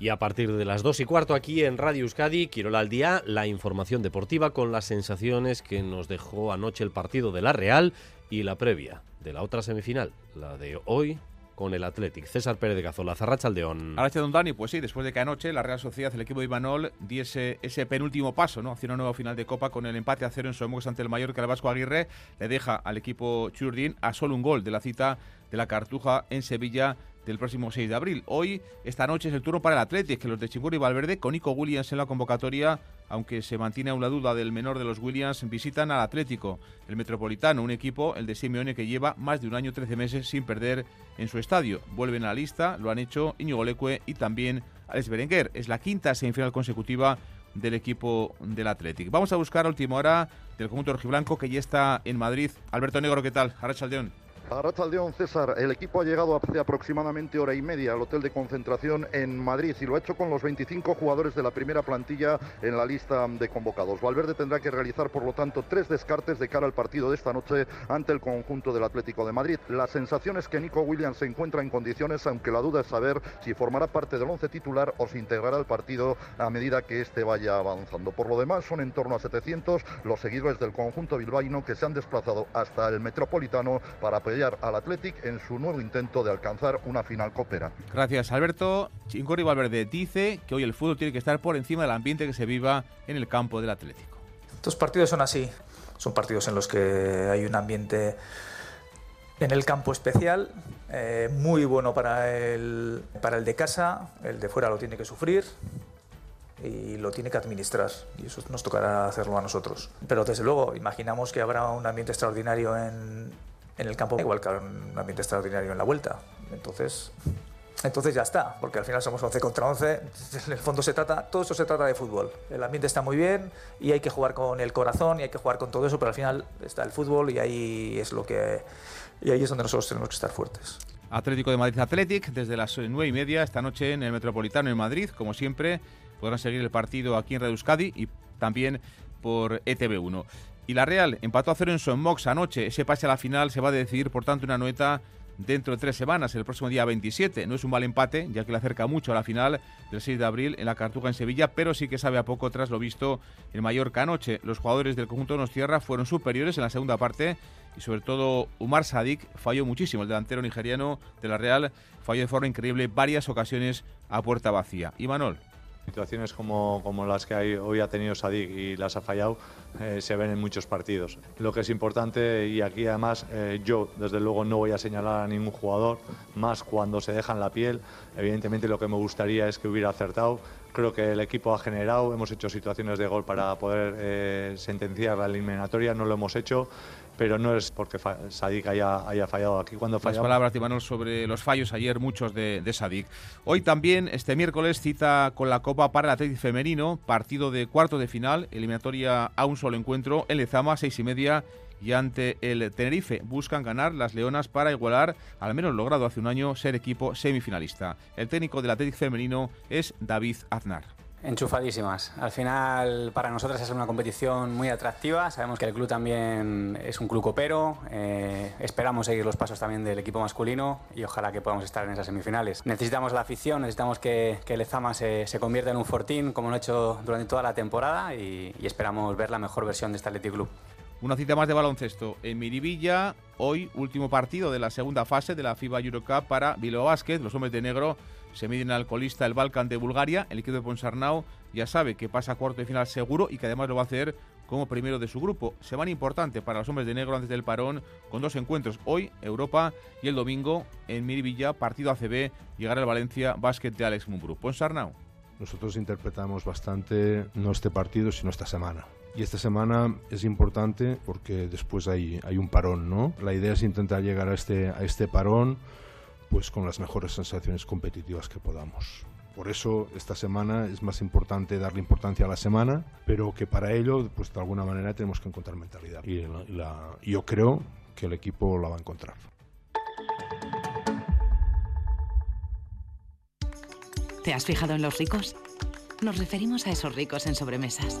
Y a partir de las 2 y cuarto aquí en Radio Euskadi, Quirola al día, la información deportiva con las sensaciones que nos dejó anoche el partido de la Real y la previa de la otra semifinal, la de hoy con el Athletic. César Pérez de Cazola, Zarrachaldeón. Ahora don Dani, pues sí, después de que anoche la Real Sociedad, el equipo de Imanol, diese ese penúltimo paso, ¿no? Hacia una nueva final de Copa con el empate a cero en Somos ante el Mallorca, el Aguirre le deja al equipo Churdin a solo un gol de la cita de la Cartuja en Sevilla del próximo 6 de abril. Hoy, esta noche, es el turno para el Athletic, que los de Chingurri y Valverde, con Nico Williams en la convocatoria, aunque se mantiene aún la duda del menor de los Williams, visitan al Atlético, el Metropolitano, un equipo, el de Simeone, que lleva más de un año, 13 meses sin perder en su estadio. Vuelven a la lista, lo han hecho Íñigo Leque y también Alex Berenguer. Es la quinta semifinal consecutiva del equipo del Athletic. Vamos a buscar a última hora del conjunto rojiblanco que ya está en Madrid. Alberto Negro, ¿qué tal? Aldeón. Arrachaldeón César, el equipo ha llegado hace aproximadamente hora y media al hotel de concentración en Madrid y lo ha hecho con los 25 jugadores de la primera plantilla en la lista de convocados. Valverde tendrá que realizar, por lo tanto, tres descartes de cara al partido de esta noche ante el conjunto del Atlético de Madrid. La sensación es que Nico Williams se encuentra en condiciones, aunque la duda es saber si formará parte del once titular o se integrará al partido a medida que éste vaya avanzando. Por lo demás, son en torno a 700 los seguidores del conjunto bilbaíno que se han desplazado hasta el Metropolitano para apoyar al Athletic en su nuevo intento de alcanzar una final copera. Gracias, Alberto. Chincori Valverde dice que hoy el fútbol tiene que estar por encima del ambiente que se viva en el campo del Atlético. Estos partidos son así. Son partidos en los que hay un ambiente en el campo especial, eh, muy bueno para el, para el de casa, el de fuera lo tiene que sufrir, y lo tiene que administrar y eso nos tocará hacerlo a nosotros. Pero desde luego imaginamos que habrá un ambiente extraordinario en, en el campo, igual que un ambiente extraordinario en la vuelta. Entonces, entonces ya está, porque al final somos 11 contra 11. En el fondo se trata, todo eso se trata de fútbol. El ambiente está muy bien y hay que jugar con el corazón y hay que jugar con todo eso, pero al final está el fútbol y ahí es lo que y ahí es donde nosotros tenemos que estar fuertes. Atlético de Madrid Athletic desde las 9 y media esta noche en el Metropolitano en Madrid, como siempre podrán seguir el partido aquí en Radio Euskadi y también por ETV1. Y la Real empató a cero en Son Mox anoche. Ese pase a la final se va a decidir, por tanto, una noeta dentro de tres semanas, el próximo día 27. No es un mal empate, ya que le acerca mucho a la final del 6 de abril en la Cartuja en Sevilla, pero sí que sabe a poco tras lo visto en Mallorca anoche. Los jugadores del conjunto de Nos Tierra fueron superiores en la segunda parte y sobre todo Umar Sadik falló muchísimo. El delantero nigeriano de la Real falló de forma increíble varias ocasiones a puerta vacía. Y Manol. Situaciones como, como las que hoy ha tenido Sadik y las ha fallado eh, se ven en muchos partidos. Lo que es importante, y aquí además eh, yo desde luego no voy a señalar a ningún jugador, más cuando se dejan la piel, evidentemente lo que me gustaría es que hubiera acertado. Creo que el equipo ha generado, hemos hecho situaciones de gol para poder eh, sentenciar la eliminatoria, no lo hemos hecho pero no es porque Sadik haya, haya fallado aquí. Cuando Las palabras de Imanol sobre los fallos ayer, muchos de, de, Sadik. Hoy también, este miércoles, cita con la Copa para el Atlético Femenino, partido de cuarto de final, eliminatoria a un solo encuentro en Lezama, seis y media, y ante el Tenerife. Buscan ganar las Leonas para igualar, al menos logrado hace un año, ser equipo semifinalista. El técnico del Atlético Femenino es David Aznar. Enchufadísimas. Al final, para nosotras es una competición muy atractiva. Sabemos que el club también es un club copero. Eh, esperamos seguir los pasos también del equipo masculino y ojalá que podamos estar en esas semifinales. Necesitamos la afición, necesitamos que, que el Ezama se, convierta en un fortín, como lo ha hecho durante toda la temporada, y, y esperamos ver la mejor versión de este Athletic Club. Una cita más de baloncesto en Miribilla. Hoy, último partido de la segunda fase de la FIBA Eurocup para Bilbao Basket. Los hombres de negro se miden al colista el Balkan de Bulgaria. El equipo de Ponsarnau ya sabe que pasa a cuarto de final seguro y que además lo va a hacer como primero de su grupo. Semana importante para los hombres de negro antes del parón con dos encuentros. Hoy Europa y el domingo en Miribilla, partido ACB, llegará el Valencia Basket de Alex Mumbrú. Ponsarnau. Nosotros interpretamos bastante no este partido, sino esta semana. Y esta semana es importante porque después hay, hay un parón, ¿no? La idea es intentar llegar a este, a este parón pues con las mejores sensaciones competitivas que podamos. Por eso esta semana es más importante darle importancia a la semana, pero que para ello, pues de alguna manera tenemos que encontrar mentalidad. Y yo creo que el equipo la va a encontrar. ¿Te has fijado en los ricos? Nos referimos a esos ricos en sobremesas,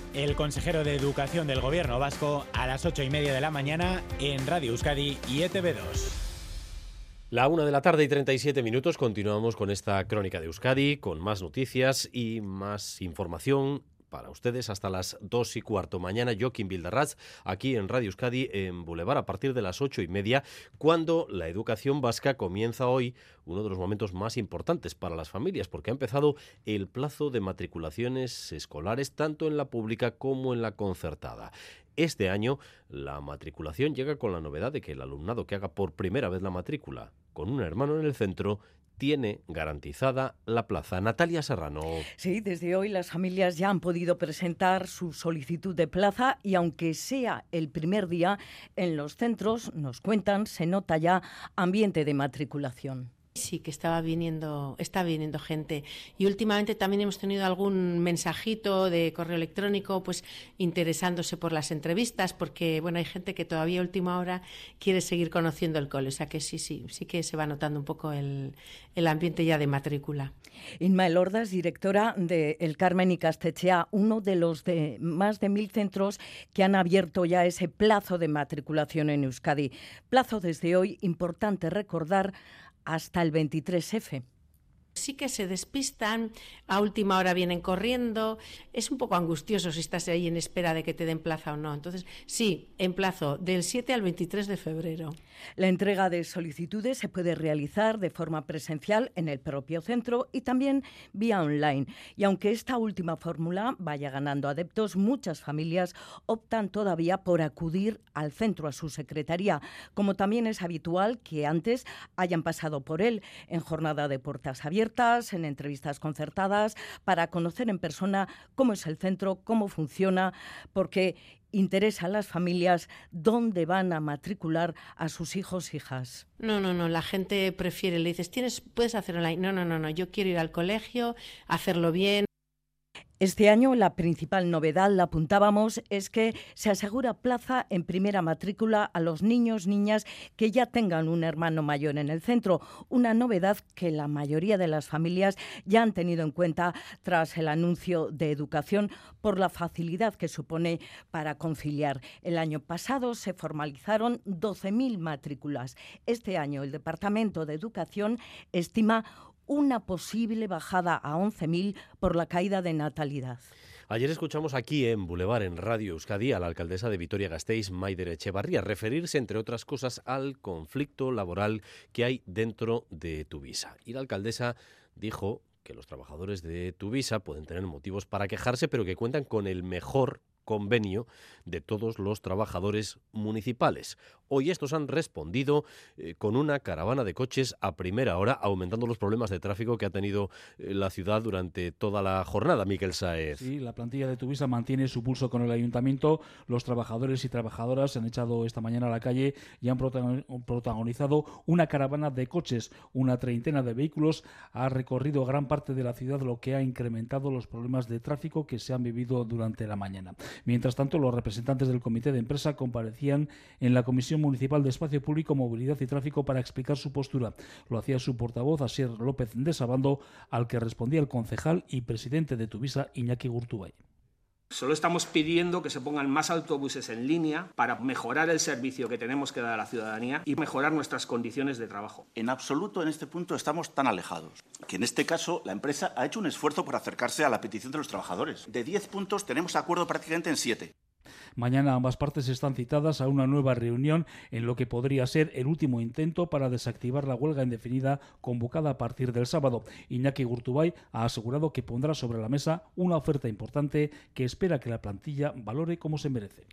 el consejero de Educación del Gobierno Vasco, a las ocho y media de la mañana en Radio Euskadi y E ETV2. La una de la tarde y 37 minutos continuamos con esta crónica de Euskadi, con más noticias y más información para ustedes hasta las dos y cuarto. Mañana Joaquín Bildarratz aquí en Radio Euskadi en Boulevard a partir de las ocho y media, cuando la educación vasca comienza hoy uno de los momentos más importantes para las familias, porque ha empezado el plazo de matriculaciones escolares tanto en la pública como en la concertada. Este año la matriculación llega con la novedad de que el alumnado que haga por primera vez la matrícula con un hermano en el centro tiene garantizada la plaza. Natalia Serrano. Sí, desde hoy las familias ya han podido presentar su solicitud de plaza y aunque sea el primer día, en los centros, nos cuentan, se nota ya ambiente de matriculación. Sí, que estaba viniendo, está viniendo gente. Y últimamente también hemos tenido algún mensajito de correo electrónico, pues interesándose por las entrevistas, porque bueno, hay gente que todavía a última hora quiere seguir conociendo el cole. O sea que sí, sí, sí que se va notando un poco el, el ambiente ya de matrícula. Inma Elordas, directora de El Carmen y Castechea, uno de los de más de mil centros que han abierto ya ese plazo de matriculación en Euskadi. Plazo desde hoy, importante recordar, hasta el 23F. Sí que se despistan, a última hora vienen corriendo, es un poco angustioso si estás ahí en espera de que te den plaza o no. Entonces, sí, en plazo del 7 al 23 de febrero. La entrega de solicitudes se puede realizar de forma presencial en el propio centro y también vía online. Y aunque esta última fórmula vaya ganando adeptos, muchas familias optan todavía por acudir al centro, a su secretaría, como también es habitual que antes hayan pasado por él en jornada de puertas abiertas en entrevistas concertadas, para conocer en persona cómo es el centro, cómo funciona, porque interesa a las familias dónde van a matricular a sus hijos hijas. No, no, no, la gente prefiere, le dices, tienes, puedes hacer online. No, no, no, no, yo quiero ir al colegio, hacerlo bien. Este año la principal novedad, la apuntábamos, es que se asegura plaza en primera matrícula a los niños, niñas que ya tengan un hermano mayor en el centro. Una novedad que la mayoría de las familias ya han tenido en cuenta tras el anuncio de educación por la facilidad que supone para conciliar. El año pasado se formalizaron 12.000 matrículas. Este año el Departamento de Educación estima una posible bajada a 11.000 por la caída de natalidad. Ayer escuchamos aquí en Boulevard, en Radio Euskadi, a la alcaldesa de Vitoria-Gasteiz, Maider Echevarría, referirse, entre otras cosas, al conflicto laboral que hay dentro de Tuvisa. Y la alcaldesa dijo que los trabajadores de Tuvisa pueden tener motivos para quejarse, pero que cuentan con el mejor convenio de todos los trabajadores municipales. Hoy estos han respondido eh, con una caravana de coches a primera hora, aumentando los problemas de tráfico que ha tenido eh, la ciudad durante toda la jornada. Miquel Saez. Sí, la plantilla de Tuvisa mantiene su pulso con el ayuntamiento. Los trabajadores y trabajadoras se han echado esta mañana a la calle y han protagonizado una caravana de coches. Una treintena de vehículos ha recorrido gran parte de la ciudad, lo que ha incrementado los problemas de tráfico que se han vivido durante la mañana. Mientras tanto, los representantes del comité de empresa comparecían en la Comisión Municipal de Espacio Público, Movilidad y Tráfico para explicar su postura. Lo hacía su portavoz, Asier López de Sabando, al que respondía el concejal y presidente de Tuvisa, Iñaki Gurtubay. Solo estamos pidiendo que se pongan más autobuses en línea para mejorar el servicio que tenemos que dar a la ciudadanía y mejorar nuestras condiciones de trabajo. En absoluto en este punto estamos tan alejados que en este caso la empresa ha hecho un esfuerzo por acercarse a la petición de los trabajadores. De 10 puntos tenemos acuerdo prácticamente en 7. Mañana ambas partes están citadas a una nueva reunión en lo que podría ser el último intento para desactivar la huelga indefinida convocada a partir del sábado. Iñaki Gurtubay ha asegurado que pondrá sobre la mesa una oferta importante que espera que la plantilla valore como se merece.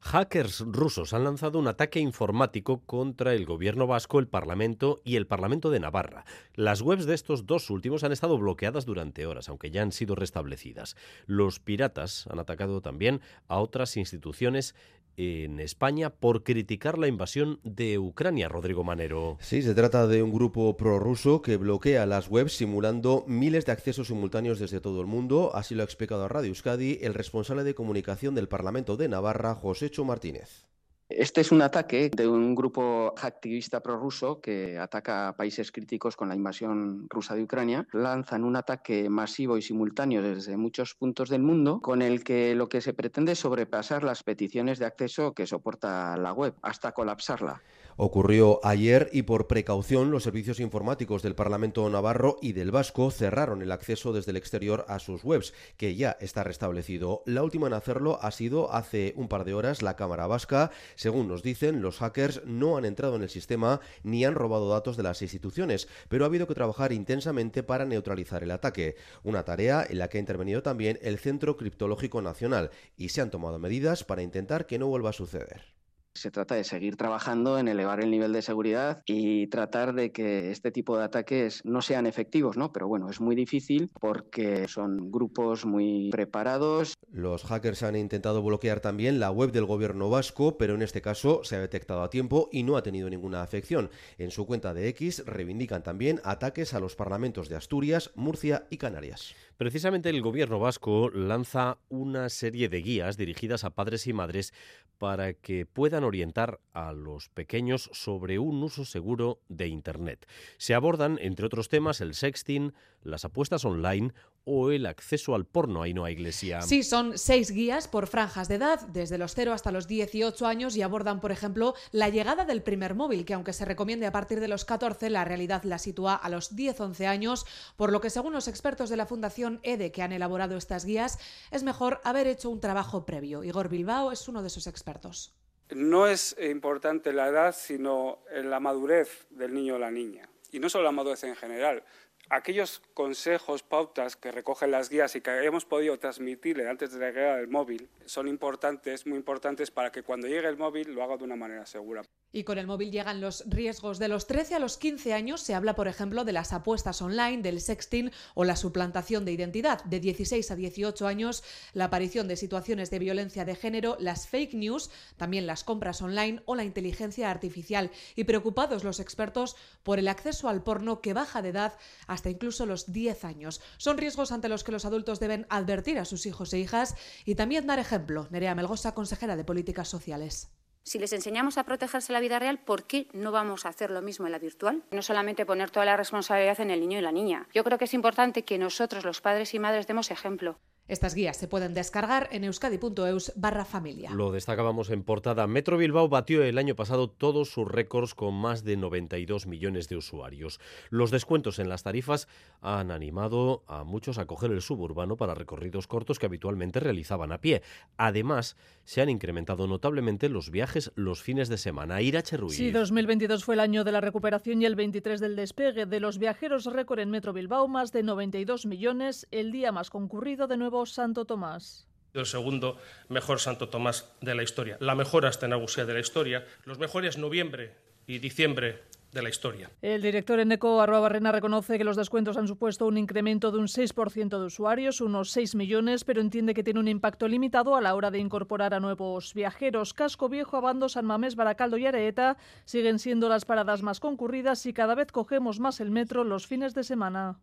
Hackers rusos han lanzado un ataque informático contra el gobierno vasco, el Parlamento y el Parlamento de Navarra. Las webs de estos dos últimos han estado bloqueadas durante horas, aunque ya han sido restablecidas. Los piratas han atacado también a otras instituciones en España por criticar la invasión de Ucrania, Rodrigo Manero. Sí, se trata de un grupo prorruso que bloquea las webs simulando miles de accesos simultáneos desde todo el mundo. Así lo ha explicado a Radio Euskadi el responsable de comunicación del Parlamento de Navarra, Josécho Martínez. Este es un ataque de un grupo activista prorruso que ataca a países críticos con la invasión rusa de Ucrania. Lanzan un ataque masivo y simultáneo desde muchos puntos del mundo con el que lo que se pretende es sobrepasar las peticiones de acceso que soporta la web hasta colapsarla. Ocurrió ayer y por precaución los servicios informáticos del Parlamento Navarro y del Vasco cerraron el acceso desde el exterior a sus webs, que ya está restablecido. La última en hacerlo ha sido hace un par de horas la Cámara Vasca. Según nos dicen, los hackers no han entrado en el sistema ni han robado datos de las instituciones, pero ha habido que trabajar intensamente para neutralizar el ataque, una tarea en la que ha intervenido también el Centro Criptológico Nacional y se han tomado medidas para intentar que no vuelva a suceder. Se trata de seguir trabajando en elevar el nivel de seguridad y tratar de que este tipo de ataques no sean efectivos, ¿no? Pero bueno, es muy difícil porque son grupos muy preparados. Los hackers han intentado bloquear también la web del gobierno vasco, pero en este caso se ha detectado a tiempo y no ha tenido ninguna afección. En su cuenta de X reivindican también ataques a los parlamentos de Asturias, Murcia y Canarias. Precisamente el gobierno vasco lanza una serie de guías dirigidas a padres y madres para que puedan orientar a los pequeños sobre un uso seguro de Internet. Se abordan, entre otros temas, el sexting, las apuestas online o el acceso al porno. Ahí no hay iglesia. Sí, son seis guías por franjas de edad, desde los 0 hasta los 18 años, y abordan, por ejemplo, la llegada del primer móvil, que aunque se recomiende a partir de los 14, la realidad la sitúa a los 10-11 años, por lo que según los expertos de la Fundación EDE que han elaborado estas guías, es mejor haber hecho un trabajo previo. Igor Bilbao es uno de sus expertos. No es importante la edad, sino la madurez del niño o la niña. Y no solo la madurez en general, aquellos consejos, pautas que recogen las guías y que hemos podido transmitirle antes de la llegada del móvil son importantes, muy importantes para que cuando llegue el móvil lo haga de una manera segura. Y con el móvil llegan los riesgos. De los 13 a los 15 años se habla, por ejemplo, de las apuestas online, del sexting o la suplantación de identidad. De 16 a 18 años, la aparición de situaciones de violencia de género, las fake news, también las compras online o la inteligencia artificial. Y preocupados los expertos por el acceso al porno que baja de edad hasta incluso los 10 años. Son riesgos ante los que los adultos deben advertir a sus hijos e hijas y también dar ejemplo. Nerea Melgosa, consejera de Políticas Sociales. Si les enseñamos a protegerse la vida real, ¿por qué no vamos a hacer lo mismo en la virtual? No solamente poner toda la responsabilidad en el niño y la niña. Yo creo que es importante que nosotros, los padres y madres, demos ejemplo. Estas guías se pueden descargar en euskadi.eus barra familia. Lo destacábamos en portada. Metro Bilbao batió el año pasado todos sus récords con más de 92 millones de usuarios. Los descuentos en las tarifas han animado a muchos a coger el suburbano para recorridos cortos que habitualmente realizaban a pie. Además, se han incrementado notablemente los viajes los fines de semana. Ira Cherruí. Sí, 2022 fue el año de la recuperación y el 23 del despegue de los viajeros récord en Metro Bilbao, más de 92 millones, el día más concurrido de nuevo Santo Tomás. El segundo mejor Santo Tomás de la historia, la mejor Astenagusía de la historia, los mejores noviembre y diciembre de la historia. El director Eneco Arroa Barrena reconoce que los descuentos han supuesto un incremento de un 6% de usuarios, unos 6 millones, pero entiende que tiene un impacto limitado a la hora de incorporar a nuevos viajeros. Casco Viejo, Abando, San Mamés, Baracaldo y Areeta siguen siendo las paradas más concurridas y cada vez cogemos más el metro los fines de semana.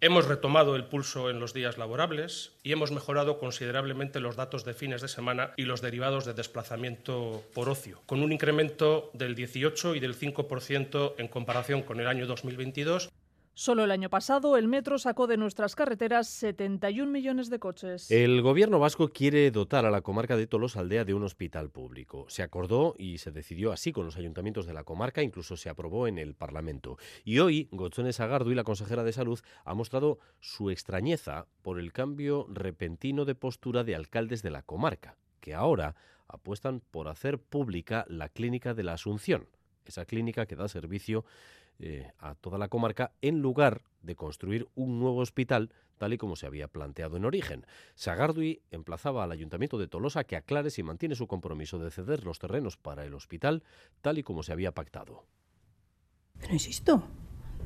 Hemos retomado el pulso en los días laborables y hemos mejorado considerablemente los datos de fines de semana y los derivados de desplazamiento por ocio, con un incremento del 18 y del 5% en comparación con el año 2022 Solo el año pasado el metro sacó de nuestras carreteras 71 millones de coches. El gobierno vasco quiere dotar a la comarca de Tolosaldea de un hospital público. Se acordó y se decidió así con los ayuntamientos de la comarca, incluso se aprobó en el Parlamento. Y hoy Gochones Agardo y la consejera de Salud ha mostrado su extrañeza por el cambio repentino de postura de alcaldes de la comarca, que ahora apuestan por hacer pública la clínica de la Asunción, esa clínica que da servicio eh, a toda la comarca en lugar de construir un nuevo hospital tal y como se había planteado en origen. Sagardui emplazaba al Ayuntamiento de Tolosa que aclare si mantiene su compromiso de ceder los terrenos para el hospital tal y como se había pactado. Pero insisto,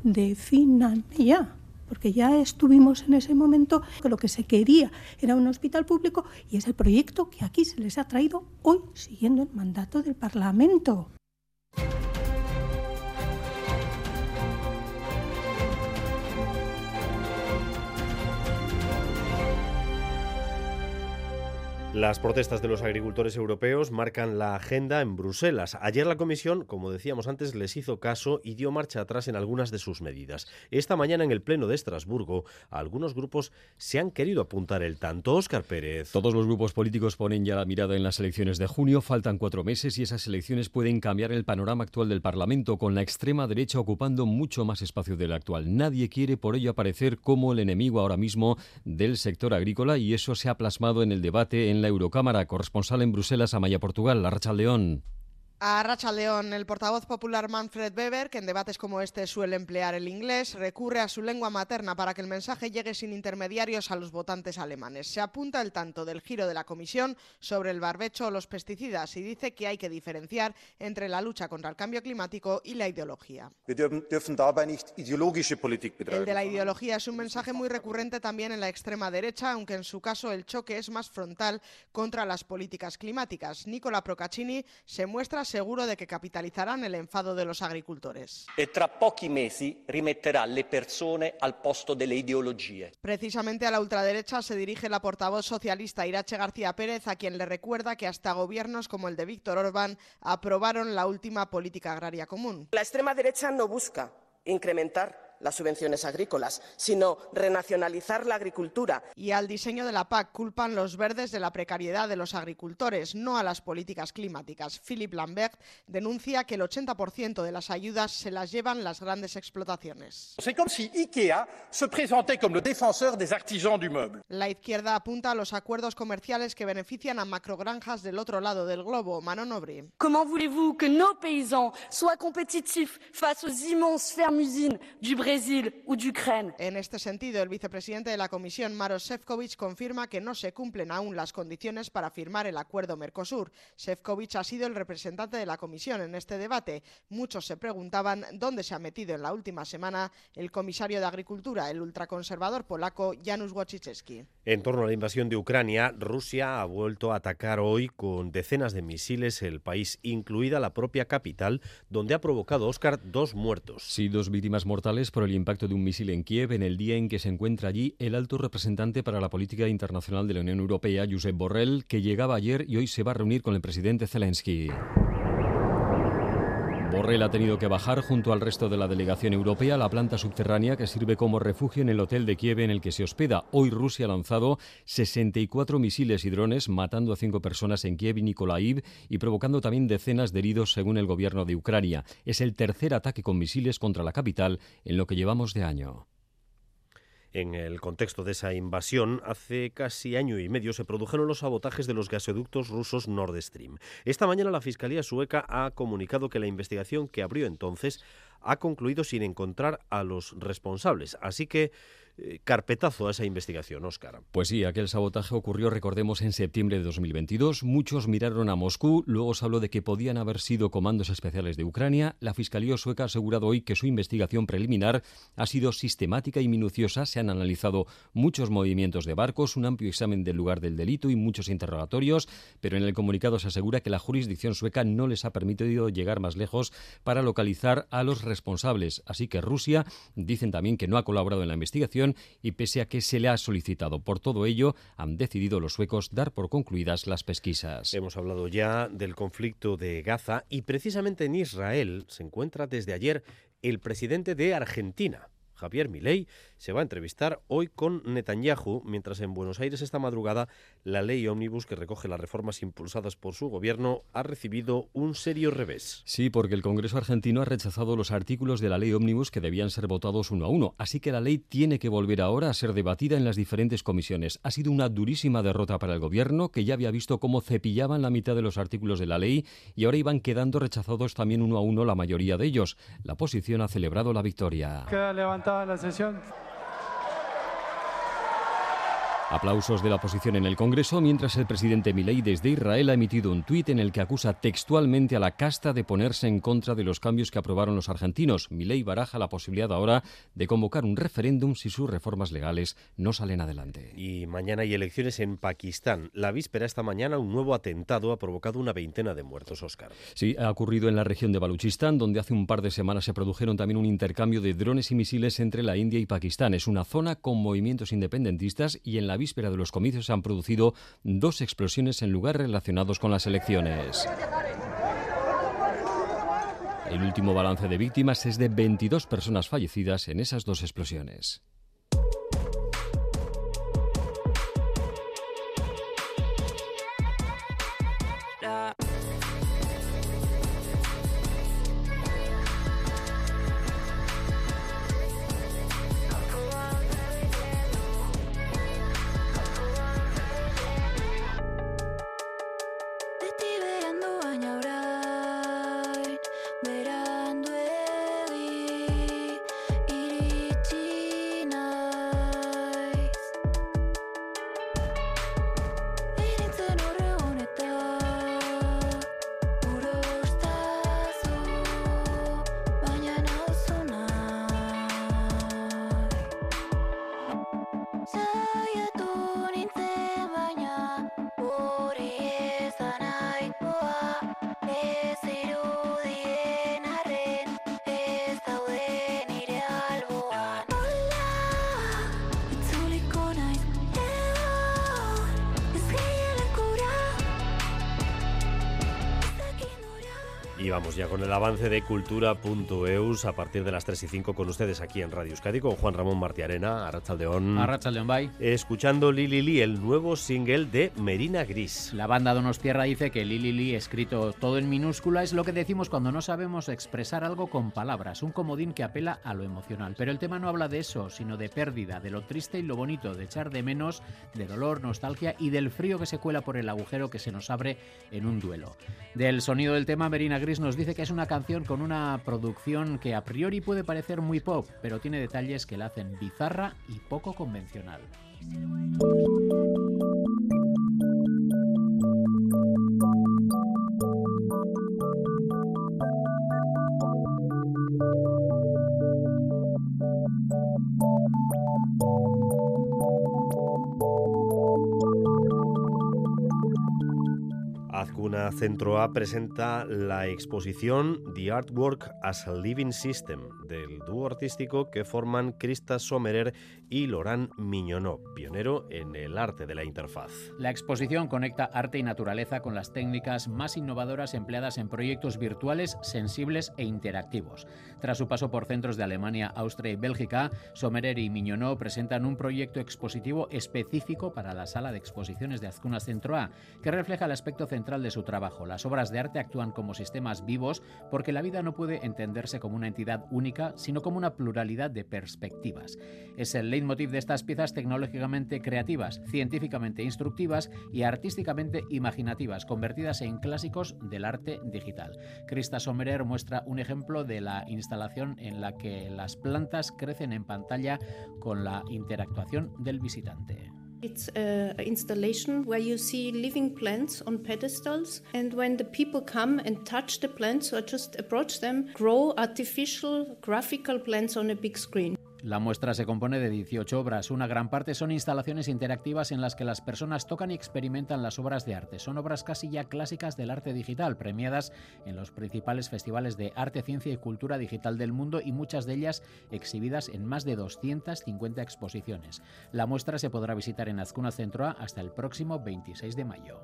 definan ya porque ya estuvimos en ese momento que lo que se quería era un hospital público y es el proyecto que aquí se les ha traído hoy siguiendo el mandato del Parlamento. Las protestas de los agricultores europeos marcan la agenda en Bruselas. Ayer la Comisión, como decíamos antes, les hizo caso y dio marcha atrás en algunas de sus medidas. Esta mañana en el Pleno de Estrasburgo, algunos grupos se han querido apuntar el tanto. Óscar Pérez. Todos los grupos políticos ponen ya la mirada en las elecciones de junio. Faltan cuatro meses y esas elecciones pueden cambiar el panorama actual del Parlamento, con la extrema derecha ocupando mucho más espacio del actual. Nadie quiere por ello aparecer como el enemigo ahora mismo del sector agrícola y eso se ha plasmado en el debate en la Eurocámara, corresponsal en Bruselas, Amaya Portugal, Racha León. A Racha León, el portavoz popular Manfred Weber, que en debates como este suele emplear el inglés, recurre a su lengua materna para que el mensaje llegue sin intermediarios a los votantes alemanes. Se apunta el tanto del giro de la Comisión sobre el barbecho o los pesticidas y dice que hay que diferenciar entre la lucha contra el cambio climático y la ideología. El de la ideología es un mensaje muy recurrente también en la extrema derecha, aunque en su caso el choque es más frontal contra las políticas climáticas. Nicola Procaccini se muestra seguro de que capitalizarán el enfado de los agricultores. E tra pochi mesi rimetterà le persone al posto delle ideologie. Precisamente a la ultraderecha se dirige la portavoz socialista Irache García Pérez, a quien le recuerda que hasta gobiernos como el de Víctor Orbán aprobaron la última política agraria común. La extrema derecha no busca incrementar las subvenciones agrícolas, sino renacionalizar la agricultura. Y al diseño de la PAC culpan los verdes de la precariedad de los agricultores, no a las políticas climáticas. Philip Lambert denuncia que el 80% de las ayudas se las llevan las grandes explotaciones. C'est comme si IKEA se présentait comme le défenseur des artisans du meuble. La izquierda apunta a los acuerdos comerciales que benefician a macrogranjas del otro lado del globo. Manon Aubry. Comment voulez-vous que nos paysans soient compétitifs face aux immenses fermes-usines du Brésil Brésil ou d'Ukraine. En este sentido, el vicepresidente de la Comisión, Maros Sefcovic, confirma que no se cumplen aún las condiciones para firmar el acuerdo Mercosur. Sefcovic ha sido el representante de la Comisión en este debate. Muchos se preguntaban dónde se ha metido en la última semana el comisario de Agricultura, el ultraconservador polaco Janusz Wojciechowski. En torno a la invasión de Ucrania, Rusia ha vuelto a atacar hoy con decenas de misiles el país, incluida la propia capital, donde ha provocado, Oscar, dos muertos. Sí, dos víctimas mortales por el impacto de un misil en Kiev en el día en que se encuentra allí el alto representante para la política internacional de la Unión Europea, Josep Borrell, que llegaba ayer y hoy se va a reunir con el presidente Zelensky. Borrell ha tenido que bajar junto al resto de la delegación europea la planta subterránea que sirve como refugio en el hotel de Kiev en el que se hospeda. Hoy Rusia ha lanzado 64 misiles y drones, matando a cinco personas en Kiev y Nikolaev y provocando también decenas de heridos según el gobierno de Ucrania. Es el tercer ataque con misiles contra la capital en lo que llevamos de año. En el contexto de esa invasión, hace casi año y medio se produjeron los sabotajes de los gasoductos rusos Nord Stream. Esta mañana la Fiscalía sueca ha comunicado que la investigación que abrió entonces ha concluido sin encontrar a los responsables. Así que eh, carpetazo a esa investigación, Óscar. Pues sí, aquel sabotaje ocurrió, recordemos, en septiembre de 2022. Muchos miraron a Moscú, luego se habló de que podían haber sido comandos especiales de Ucrania. La Fiscalía sueca ha asegurado hoy que su investigación preliminar ha sido sistemática y minuciosa. Se han analizado muchos movimientos de barcos, un amplio examen del lugar del delito y muchos interrogatorios, pero en el comunicado se asegura que la jurisdicción sueca no les ha permitido llegar más lejos para localizar a los responsables. Así que Rusia dicen también que no ha colaborado en la investigación y pese a que se le ha solicitado. Por todo ello, han decidido los suecos dar por concluidas las pesquisas. Hemos hablado ya del conflicto de Gaza y precisamente en Israel se encuentra desde ayer el presidente de Argentina. Javier Milei, se va a entrevistar hoy con Netanyahu, mientras en Buenos Aires esta madrugada la ley ómnibus que recoge las reformas impulsadas por su gobierno ha recibido un serio revés. Sí, porque el Congreso argentino ha rechazado los artículos de la ley ómnibus que debían ser votados uno a uno, así que la ley tiene que volver ahora a ser debatida en las diferentes comisiones. Ha sido una durísima derrota para el gobierno, que ya había visto cómo cepillaban la mitad de los artículos de la ley y ahora iban quedando rechazados también uno a uno la mayoría de ellos. La oposición ha celebrado la victoria. Queda la sesión. Aplausos de la oposición en el Congreso, mientras el presidente Milei desde Israel ha emitido un tuit en el que acusa textualmente a la casta de ponerse en contra de los cambios que aprobaron los argentinos. Milei baraja la posibilidad ahora de convocar un referéndum si sus reformas legales no salen adelante. Y mañana hay elecciones en Pakistán. La víspera esta mañana un nuevo atentado ha provocado una veintena de muertos, Oscar. Sí, ha ocurrido en la región de Baluchistán, donde hace un par de semanas se produjeron también un intercambio de drones y misiles entre la India y Pakistán. Es una zona con movimientos independentistas y en la víspera de los comicios se han producido dos explosiones en lugares relacionados con las elecciones. El último balance de víctimas es de 22 personas fallecidas en esas dos explosiones. El avance de cultura.eus a partir de las 3 y 5 con ustedes aquí en Radio Euskadi con Juan Ramón Martiarena, Arrachaldeón. Arrachaldeón, bye. Escuchando Lili Li, el nuevo single de Merina Gris. La banda Donostierra dice que Lili Li, escrito todo en minúscula, es lo que decimos cuando no sabemos expresar algo con palabras, un comodín que apela a lo emocional. Pero el tema no habla de eso, sino de pérdida, de lo triste y lo bonito, de echar de menos, de dolor, nostalgia y del frío que se cuela por el agujero que se nos abre en un duelo. Del sonido del tema, Merina Gris nos dice que es una canción con una producción que a priori puede parecer muy pop, pero tiene detalles que la hacen bizarra y poco convencional. Centro A presenta la exposición The Artwork as a Living System del dúo artístico que forman Krista Sommerer y Laurent Mignonot, pionero en el arte de la interfaz. La exposición conecta arte y naturaleza con las técnicas más innovadoras empleadas en proyectos virtuales, sensibles e interactivos. Tras su paso por centros de Alemania, Austria y Bélgica, Sommerer y Mignonot presentan un proyecto expositivo específico para la sala de exposiciones de Azcuna Centro A, que refleja el aspecto central de su trabajo. Las obras de arte actúan como sistemas vivos porque la vida no puede entenderse como una entidad única, sino como una pluralidad de perspectivas. Es el leitmotiv de estas piezas tecnológicamente creativas, científicamente instructivas y artísticamente imaginativas, convertidas en clásicos del arte digital. Krista Sommerer muestra un ejemplo de la instalación en la que las plantas crecen en pantalla con la interactuación del visitante. It's an installation where you see living plants on pedestals, and when the people come and touch the plants or just approach them, grow artificial graphical plants on a big screen. La muestra se compone de 18 obras. Una gran parte son instalaciones interactivas en las que las personas tocan y experimentan las obras de arte. Son obras casi ya clásicas del arte digital, premiadas en los principales festivales de arte, ciencia y cultura digital del mundo y muchas de ellas exhibidas en más de 250 exposiciones. La muestra se podrá visitar en Azcuna Centro A hasta el próximo 26 de mayo.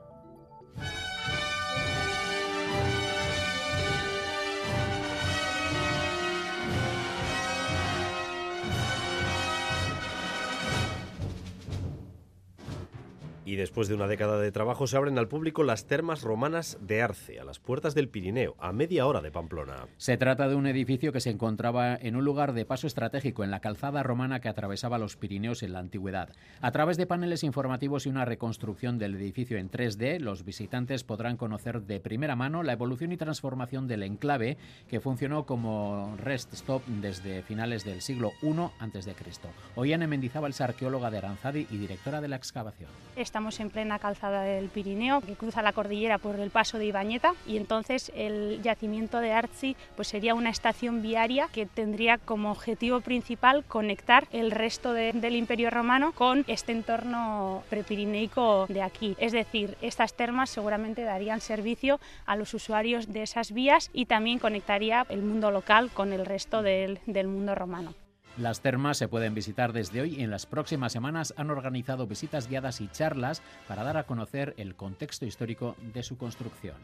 Y después de una década de trabajo se abren al público las termas romanas de Arce, a las puertas del Pirineo, a media hora de Pamplona. Se trata de un edificio que se encontraba en un lugar de paso estratégico en la calzada romana que atravesaba los Pirineos en la antigüedad. A través de paneles informativos y una reconstrucción del edificio en 3D, los visitantes podrán conocer de primera mano la evolución y transformación del enclave que funcionó como rest stop desde finales del siglo I a.C. Ollane Mendizábal es arqueóloga de Aranzadi y directora de la excavación. Estamos en plena calzada del Pirineo, que cruza la cordillera por el paso de Ibañeta, y entonces el yacimiento de Arzi pues sería una estación viaria que tendría como objetivo principal conectar el resto de, del Imperio Romano con este entorno prepirineico de aquí. Es decir, estas termas seguramente darían servicio a los usuarios de esas vías y también conectaría el mundo local con el resto del mundo romano. Las termas se pueden visitar desde hoy y en las próximas semanas han organizado visitas guiadas y charlas para dar a conocer el contexto histórico de su construcción.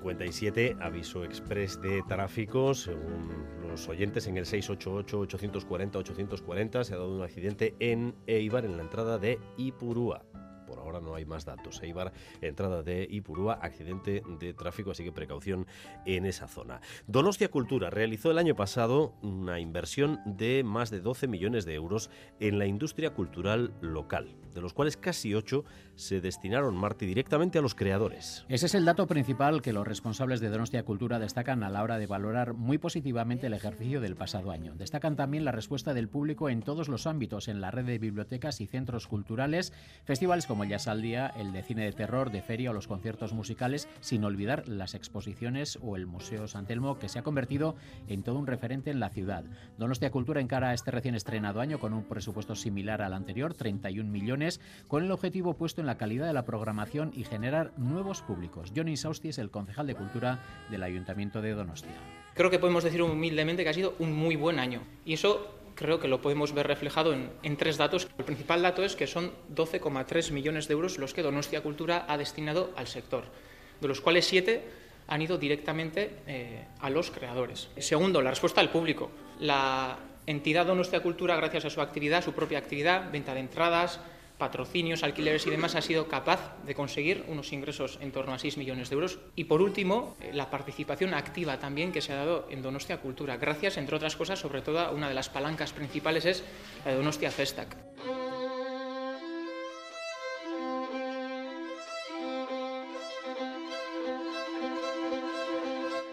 57, aviso express de tráfico, según los oyentes en el 688-840-840 se ha dado un accidente en Eibar en la entrada de Ipurúa. Por ahora no hay más datos. Eibar, entrada de Ipurúa, accidente de tráfico, así que precaución en esa zona. Donostia Cultura realizó el año pasado una inversión de más de 12 millones de euros en la industria cultural local, de los cuales casi 8 se destinaron, Marti, directamente a los creadores. Ese es el dato principal que los responsables de Donostia Cultura destacan a la hora de valorar muy positivamente el ejercicio del pasado año. Destacan también la respuesta del público en todos los ámbitos, en la red de bibliotecas y centros culturales, festivales como el Jazz el de cine de terror, de feria o los conciertos musicales, sin olvidar las exposiciones o el Museo San Telmo, que se ha convertido en todo un referente en la ciudad. Donostia Cultura encara este recién estrenado año con un presupuesto similar al anterior, 31 millones, con el objetivo puesto en la calidad de la programación y generar nuevos públicos. Johnny Sausti es el concejal de Cultura del Ayuntamiento de Donostia. Creo que podemos decir humildemente que ha sido un muy buen año. Y eso creo que lo podemos ver reflejado en, en, tres datos. El principal dato es que son 12,3 millones de euros los que Donostia Cultura ha destinado al sector, de los cuales 7 han ido directamente eh, a los creadores. Segundo, la respuesta del público. La entidad Donostia Cultura, gracias a su actividad, su propia actividad, venta de entradas, patrocinios, alquileres y demás, ha sido capaz de conseguir unos ingresos en torno a 6 millones de euros. Y por último, eh, la participación activa también que se ha dado en Donostia Cultura, gracias, entre otras cosas, sobre todo a una de las palancas principales es la Donostia Festac.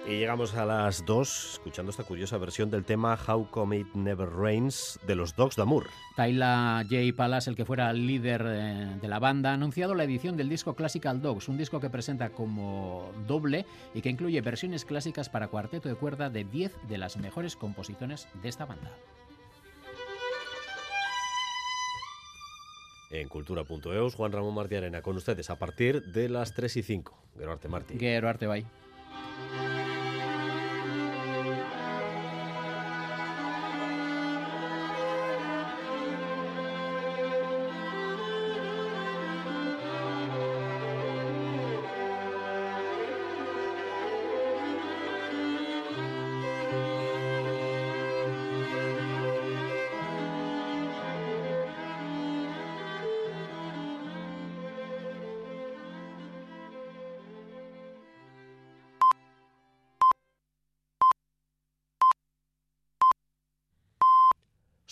Y llegamos a las 2 escuchando esta curiosa versión del tema How Come It Never Rains de los Dogs d'Amour. Tyla J. Palas, el que fuera líder eh, de la banda, ha anunciado la edición del disco Classical Dogs, un disco que presenta como doble y que incluye versiones clásicas para cuarteto de cuerda de 10 de las mejores composiciones de esta banda. En cultura.eus, Juan Ramón Martí Arena, con ustedes a partir de las 3 y 5. Geroarte Martí. Geroarte, bye.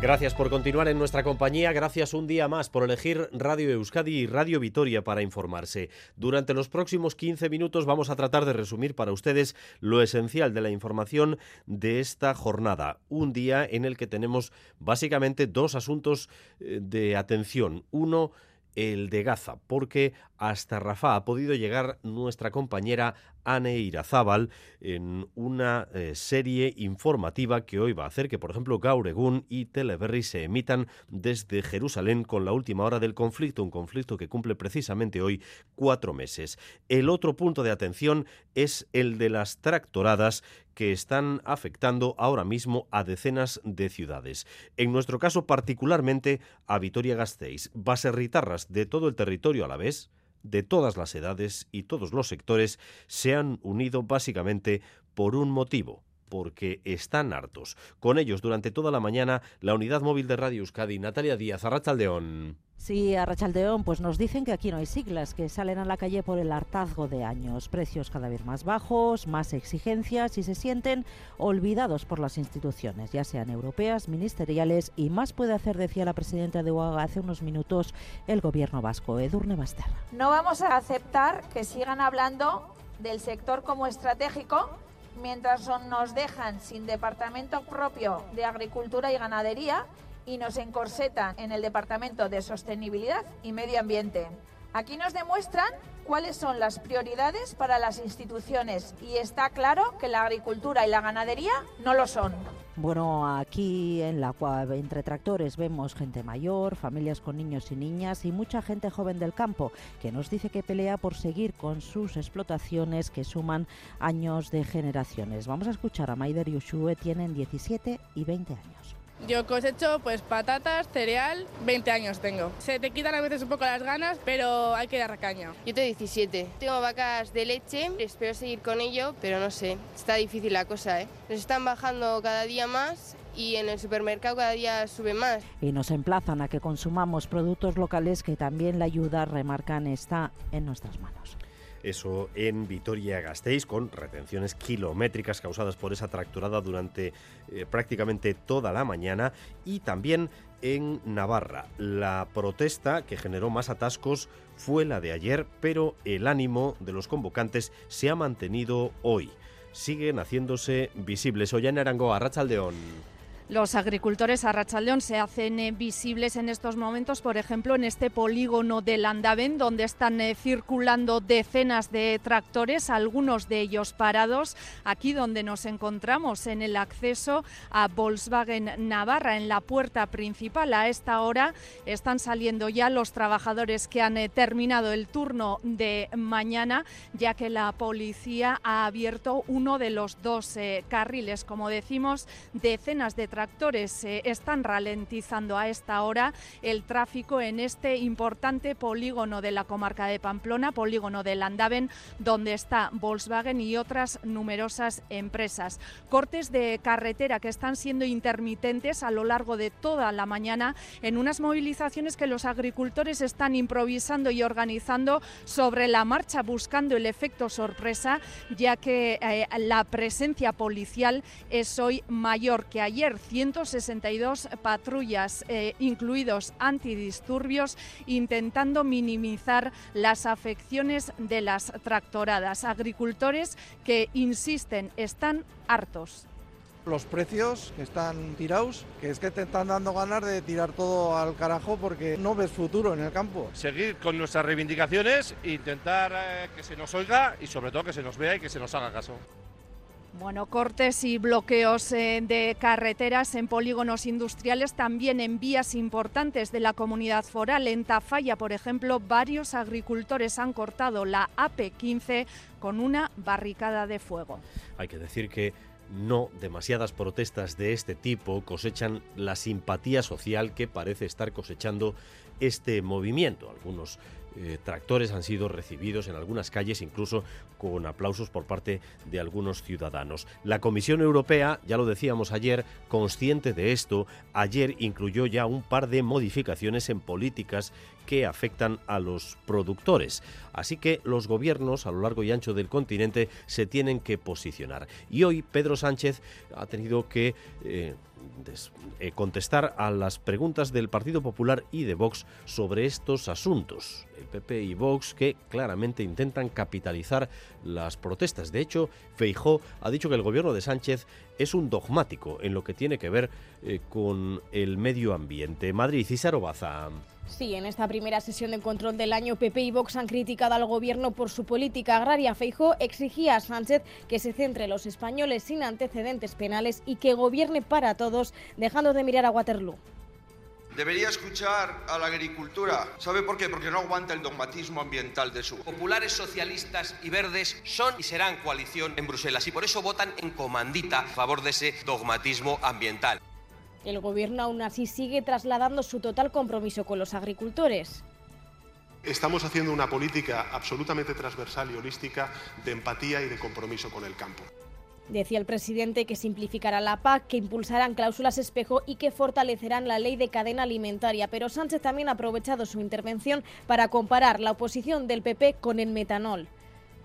Gracias por continuar en nuestra compañía, gracias un día más por elegir Radio Euskadi y Radio Vitoria para informarse. Durante los próximos 15 minutos vamos a tratar de resumir para ustedes lo esencial de la información de esta jornada, un día en el que tenemos básicamente dos asuntos eh, de atención. Uno, el de Gaza, porque hasta Rafa ha podido llegar nuestra compañera Anne Irazábal en una eh, serie informativa que hoy va a hacer que, por ejemplo, Gauregún y Teleberry se emitan desde Jerusalén con la última hora del conflicto, un conflicto que cumple precisamente hoy cuatro meses. El otro punto de atención es el de las tractoradas que están afectando ahora mismo a decenas de ciudades. En nuestro caso, particularmente a Vitoria-Gasteiz, baserritarras de todo el territorio a la vez, de todas las edades y todos los sectores se han unido básicamente por un motivo, porque están hartos. Con ellos durante toda la mañana la unidad móvil de Radio Euskadi, Natalia Díaz, Arrachaldeón. Sí, a Rachaldeón, pues nos dicen que aquí no hay siglas, que salen a la calle por el hartazgo de años, precios cada vez más bajos, más exigencias y se sienten olvidados por las instituciones, ya sean europeas, ministeriales y más puede hacer, decía la presidenta de UAGA hace unos minutos, el gobierno vasco, Edurne Basterra. No vamos a aceptar que sigan hablando del sector como estratégico mientras nos dejan sin departamento propio de agricultura y ganadería y nos encorsetan en el Departamento de Sostenibilidad y Medio Ambiente. Aquí nos demuestran cuáles son las prioridades para las instituciones y está claro que la agricultura y la ganadería no lo son. Bueno, aquí en la entre tractores vemos gente mayor, familias con niños y niñas y mucha gente joven del campo que nos dice que pelea por seguir con sus explotaciones que suman años de generaciones. Vamos a escuchar a Maider y Ushue, tienen 17 y 20 años. Yo cosecho pues patatas, cereal, 20 años tengo. Se te quitan a veces un poco las ganas, pero hay que dar caña. Yo tengo 17. Tengo vacas de leche, espero seguir con ello, pero no sé, está difícil la cosa, ¿eh? Nos están bajando cada día más y en el supermercado cada día sube más. Y nos emplazan a que consumamos productos locales que también la ayuda, remarcan, está en nuestras manos eso en Vitoria-Gasteiz, con retenciones kilométricas causadas por esa tractorada durante eh, prácticamente toda la mañana, y también en Navarra. La protesta que generó más atascos fue la de ayer, pero el ánimo de los convocantes se ha mantenido hoy. Siguen haciéndose visibles. En Arango, Arrachaldeón. Los agricultores a Rachaldeón se hacen eh, visibles en estos momentos, por ejemplo, en este polígono de Landaven, donde están eh, circulando decenas de tractores, algunos de ellos parados, aquí donde nos encontramos, en el acceso a Volkswagen Navarra, en la puerta principal. A esta hora están saliendo ya los trabajadores que han eh, terminado el turno de mañana, ya que la policía ha abierto uno de los dos carriles. Como decimos, decenas de trabajadores tractores están ralentizando a esta hora el tráfico en este importante polígono de la comarca de Pamplona, polígono de Landaven, donde está Volkswagen y otras numerosas empresas. Cortes de carretera que están siendo intermitentes a lo largo de toda la mañana en unas movilizaciones que los agricultores están improvisando y organizando sobre la marcha buscando el efecto sorpresa, ya que eh, la presencia policial es hoy mayor que ayer. 162 patrullas, eh, incluidos antidisturbios, intentando minimizar las afecciones de las tractoradas. Agricultores que insisten, están hartos los precios que están tirados, que es que te están dando ganas de tirar todo al carajo porque no ves futuro en el campo. Seguir con nuestras reivindicaciones, intentar eh, que se nos oiga y sobre todo que se nos vea y que se nos haga caso. Bueno, cortes y bloqueos eh, de carreteras en polígonos industriales, también en vías importantes de la comunidad foral. En Tafalla, por ejemplo, varios agricultores han cortado la AP15 con una barricada de fuego. Hay que decir que no demasiadas protestas de este tipo cosechan la simpatía social que parece estar cosechando este movimiento. Algunos eh, tractores han sido recibidos en algunas calles incluso con aplausos por parte de algunos ciudadanos. La Comisión Europea, ya lo decíamos ayer, consciente de esto, ayer incluyó ya un par de modificaciones en políticas que afectan a los productores. Así que los gobiernos a lo largo y ancho del continente se tienen que posicionar. Y hoy Pedro Sánchez ha tenido que... Eh, eh, contestar a las preguntas del Partido Popular y de Vox sobre estos asuntos. El PP y Vox que claramente intentan capitalizar las protestas. De hecho, Feijó ha dicho que el gobierno de Sánchez es un dogmático en lo que tiene que ver eh, con el medio ambiente. Madrid, Cícero Baza. Sí, en esta primera sesión de control del año, PP y Vox han criticado al gobierno por su política agraria. Feijó exigía a Sánchez que se centre en los españoles sin antecedentes penales y que gobierne para todos, dejando de mirar a Waterloo. Debería escuchar a la agricultura. ¿Sabe por qué? Porque no aguanta el dogmatismo ambiental de su. Populares, socialistas y verdes son y serán coalición en Bruselas y por eso votan en comandita a favor de ese dogmatismo ambiental. El Gobierno aún así sigue trasladando su total compromiso con los agricultores. Estamos haciendo una política absolutamente transversal y holística de empatía y de compromiso con el campo. Decía el presidente que simplificará la PAC, que impulsarán cláusulas espejo y que fortalecerán la ley de cadena alimentaria. Pero Sánchez también ha aprovechado su intervención para comparar la oposición del PP con el metanol.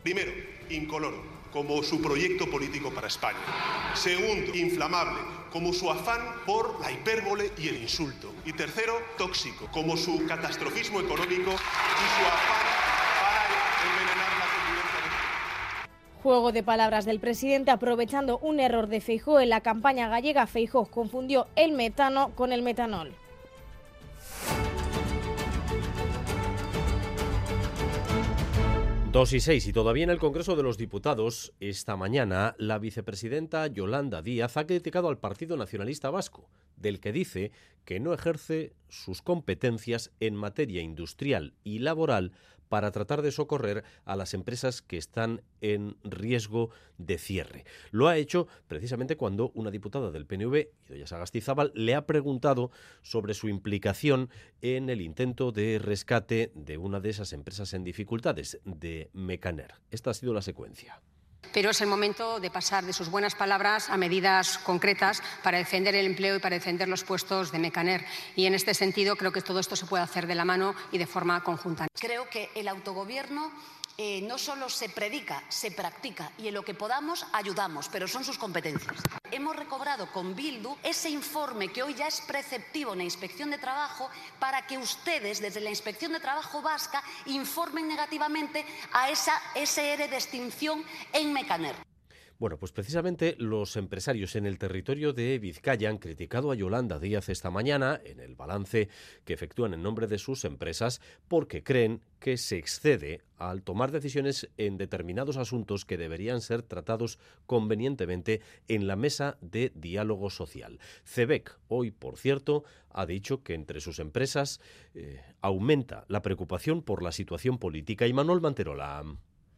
Primero, incoloro, como su proyecto político para España. Segundo, inflamable, como su afán por la hipérbole y el insulto. Y tercero, tóxico, como su catastrofismo económico y su afán para envenenar la. Juego de palabras del presidente aprovechando un error de Feijó en la campaña gallega. Feijó confundió el metano con el metanol. Dos y seis, y todavía en el Congreso de los Diputados, esta mañana, la vicepresidenta Yolanda Díaz ha criticado al Partido Nacionalista Vasco, del que dice que no ejerce sus competencias en materia industrial y laboral para tratar de socorrer a las empresas que están en riesgo de cierre. Lo ha hecho precisamente cuando una diputada del PNV, Idoya Sagastizábal, le ha preguntado sobre su implicación en el intento de rescate de una de esas empresas en dificultades, de Mecaner. Esta ha sido la secuencia pero es el momento de pasar de sus buenas palabras a medidas concretas para defender el empleo y para defender los puestos de Mecaner. Y en este sentido creo que todo esto se puede hacer de la mano y de forma conjunta. Creo que el autogobierno eh, no solo se predica, se practica y en lo que podamos ayudamos, pero son sus competencias. Hemos recobrado con Bildu ese informe que hoy ya es preceptivo en la Inspección de Trabajo para que ustedes, desde la Inspección de Trabajo vasca, informen negativamente a esa SR de extinción en Mecaner. Bueno, pues precisamente los empresarios en el territorio de Vizcaya han criticado a Yolanda Díaz esta mañana en el balance que efectúan en nombre de sus empresas porque creen que se excede al tomar decisiones en determinados asuntos que deberían ser tratados convenientemente en la mesa de diálogo social. CEBEC hoy, por cierto, ha dicho que entre sus empresas eh, aumenta la preocupación por la situación política y Manuel Manterola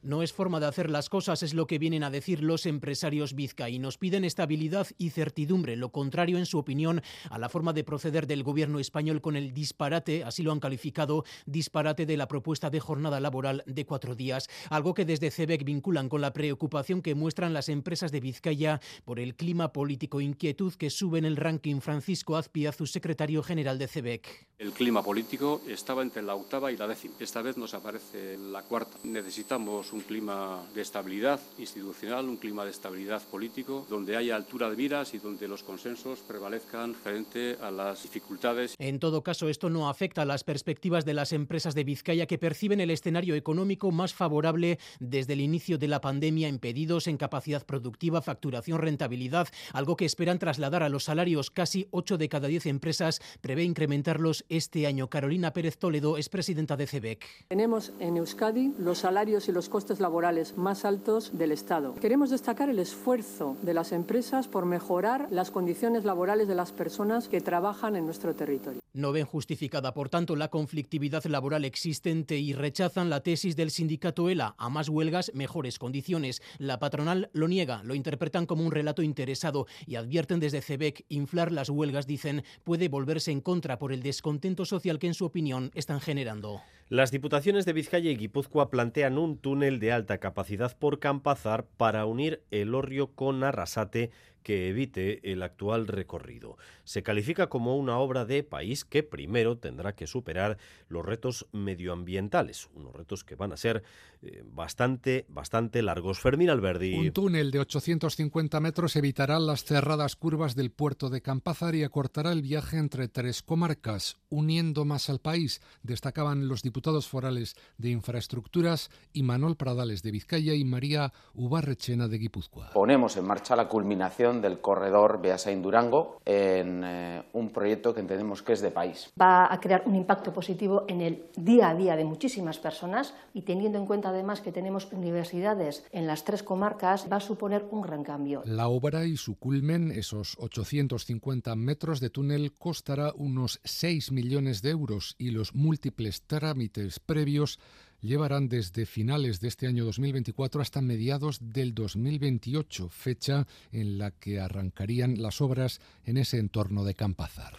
No es forma de hacer las cosas, es lo que vienen a decir los empresarios vizcaínos. Piden estabilidad y certidumbre, lo contrario, en su opinión, a la forma de proceder del gobierno español con el disparate, así lo han calificado, disparate de la propuesta de jornada laboral de cuatro días. Algo que desde CEBEC vinculan con la preocupación que muestran las empresas de Vizcaya por el clima político, inquietud que sube en el ranking Francisco Azpiazu, secretario general de CEBEC. El clima político estaba entre la octava y la décima. Esta vez nos aparece la cuarta. Necesitamos un clima de estabilidad institucional, un clima de estabilidad político, donde haya altura de miras y donde los consensos prevalezcan frente a las dificultades. En todo caso, esto no afecta a las perspectivas de las empresas de Vizcaya que perciben el escenario económico más favorable desde el inicio de la pandemia en pedidos, en capacidad productiva, facturación, rentabilidad, algo que esperan trasladar a los salarios. Casi 8 de cada 10 empresas prevé incrementarlos este año. Carolina Pérez Toledo es presidenta de CEBEC. Tenemos en Euskadi los salarios y los costes laborales más altos del Estado. Queremos destacar el esfuerzo de las empresas por mejorar las condiciones laborales de las personas que trabajan en nuestro territorio. No ven justificada, por tanto, la conflictividad laboral existente y rechazan la tesis del sindicato ELA. A más huelgas, mejores condiciones. La patronal lo niega, lo interpretan como un relato interesado y advierten desde CEBEC inflar las huelgas, dicen, puede volverse en contra por el descontento social que, en su opinión, están generando. Las diputaciones de Vizcaya y Guipúzcoa plantean un túnel de alta capacidad por Campazar para unir el Orrio con Arrasate que evite el actual recorrido. Se califica como una obra de país que primero tendrá que superar los retos medioambientales, unos retos que van a ser eh, bastante, bastante largos. Fermín Alberdi. Un túnel de 850 metros evitará las cerradas curvas del puerto de Campazar y acortará el viaje entre tres comarcas, uniendo más al país, destacaban los diputados forales de Infraestructuras y Manuel Pradales de Vizcaya y María Ubarrechena de Guipúzcoa. Ponemos en marcha la culminación del corredor Beasain-Durango en eh, un proyecto que entendemos que es de país. Va a crear un impacto positivo en el día a día de muchísimas personas y teniendo en cuenta además que tenemos universidades en las tres comarcas, va a suponer un gran cambio. La obra y su culmen, esos 850 metros de túnel, costará unos 6 millones de euros y los múltiples trámites previos llevarán desde finales de este año 2024 hasta mediados del 2028, fecha en la que arrancarían las obras en ese entorno de Campazar.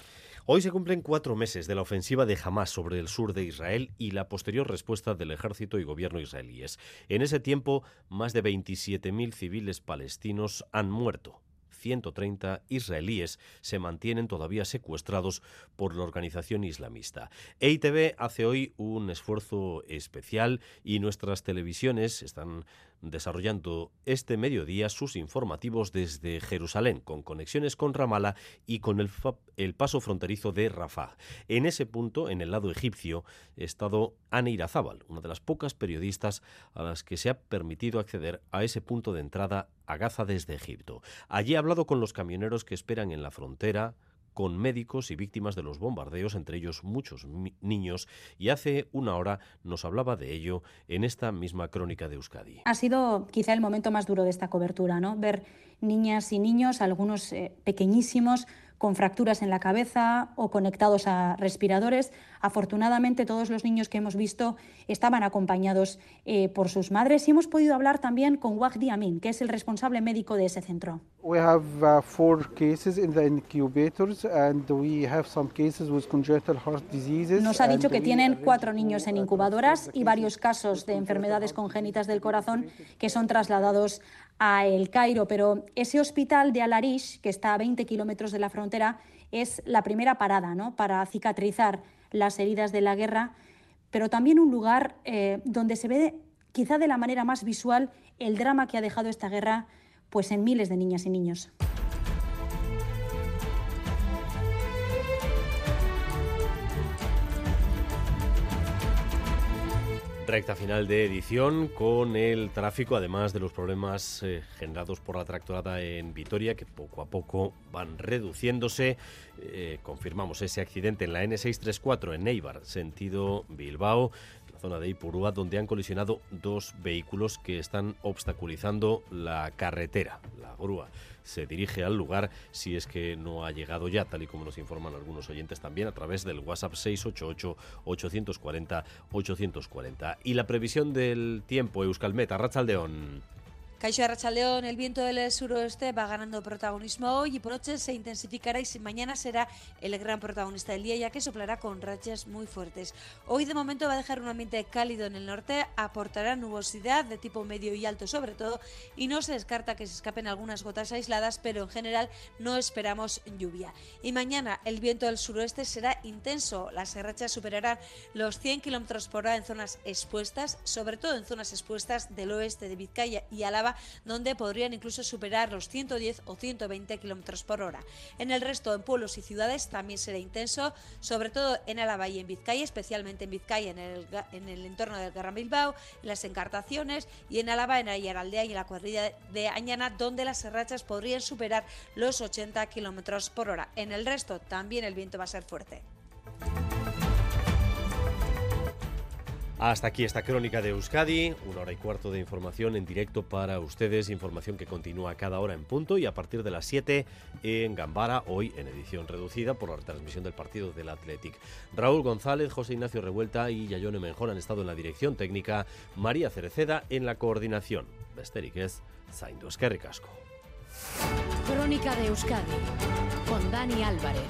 Hoy se cumplen cuatro meses de la ofensiva de Hamas sobre el sur de Israel y la posterior respuesta del ejército y gobierno israelíes. En ese tiempo, más de 27.000 civiles palestinos han muerto. 130 israelíes se mantienen todavía secuestrados por la organización islamista. EITV hace hoy un esfuerzo especial y nuestras televisiones están desarrollando este mediodía sus informativos desde Jerusalén, con conexiones con Ramallah y con el, paso fronterizo de Rafah. En ese punto, en el lado egipcio, ha estado Anne Irazábal, una de las pocas periodistas a las que se ha permitido acceder a ese punto de entrada a Gaza desde Egipto. Allí ha hablado con los camioneros que esperan en la frontera, con médicos y víctimas de los bombardeos, entre ellos muchos niños, y hace una hora nos hablaba de ello en esta misma crónica de Euskadi. Ha sido quizá el momento más duro de esta cobertura, ¿no? Ver niñas y niños, algunos eh, pequeñísimos, con fracturas en la cabeza o conectados a respiradores. Afortunadamente, todos los niños que hemos visto estaban acompañados eh, por sus madres y hemos podido hablar también con Wagdi Amin, que es el responsable médico de ese centro. We have uh, four cases in the incubators and we have some cases with congenital heart diseases. Nos ha dicho que tienen cuatro niños en incubadoras y varios casos de enfermedades congénitas del corazón que son trasladados a El Cairo, pero ese hospital de Al-Arish, que está a 20 kilómetros de la frontera, es la primera parada ¿no? para cicatrizar las heridas de la guerra, pero también un lugar eh, donde se ve quizá de la manera más visual el drama que ha dejado esta guerra pues, en miles de niñas y niños. Recta final de edición con el tráfico, además de los problemas eh, generados por la tractorada en Vitoria, que poco a poco van reduciéndose. Eh, confirmamos ese accidente en la N634 en Neibar, sentido Bilbao, zona de Ipurúa, donde han colisionado dos vehículos que están obstaculizando la carretera. La grúa se dirige al lugar si es que no ha llegado ya, tal y como nos informan algunos oyentes también a través del WhatsApp 688-840-840. Y la previsión del tiempo, Euskalmet, Rachaldeón. Caixo Arrachaldeón, el viento del suroeste va ganando protagonismo hoy y por noche se intensificará y mañana será el gran protagonista del día ya que soplará con rachas muy fuertes. Hoy de momento va a dejar un ambiente cálido en el norte, aportará nubosidad de tipo medio y alto sobre todo y no se descarta que se escapen algunas gotas aisladas, pero en general no esperamos lluvia. Y mañana el viento del suroeste será intenso, las rachas superarán los 100 km por hora en zonas expuestas, sobre todo en zonas expuestas del oeste de Vizcaya y Álava donde podrían incluso superar los 110 o 120 kilómetros por hora. En el resto, en pueblos y ciudades, también será intenso, sobre todo en Álava y en Vizcaya, especialmente en Vizcaya, en el, en el entorno del Gran Bilbao, en las encartaciones, y en Álava, en Ayaraldea y en la cuadrilla de Añana, donde las serrachas podrían superar los 80 kilómetros por hora. En el resto, también el viento va a ser fuerte. Hasta aquí esta crónica de Euskadi, una hora y cuarto de información en directo para ustedes, información que continúa cada hora en punto y a partir de las 7 en Gambara, hoy en edición reducida por la retransmisión del partido del Athletic. Raúl González, José Ignacio Revuelta y Yayone Menjón han estado en la dirección técnica, María Cereceda en la coordinación. Besterik es Zaindu Casco. Crónica de Euskadi con Dani Álvarez.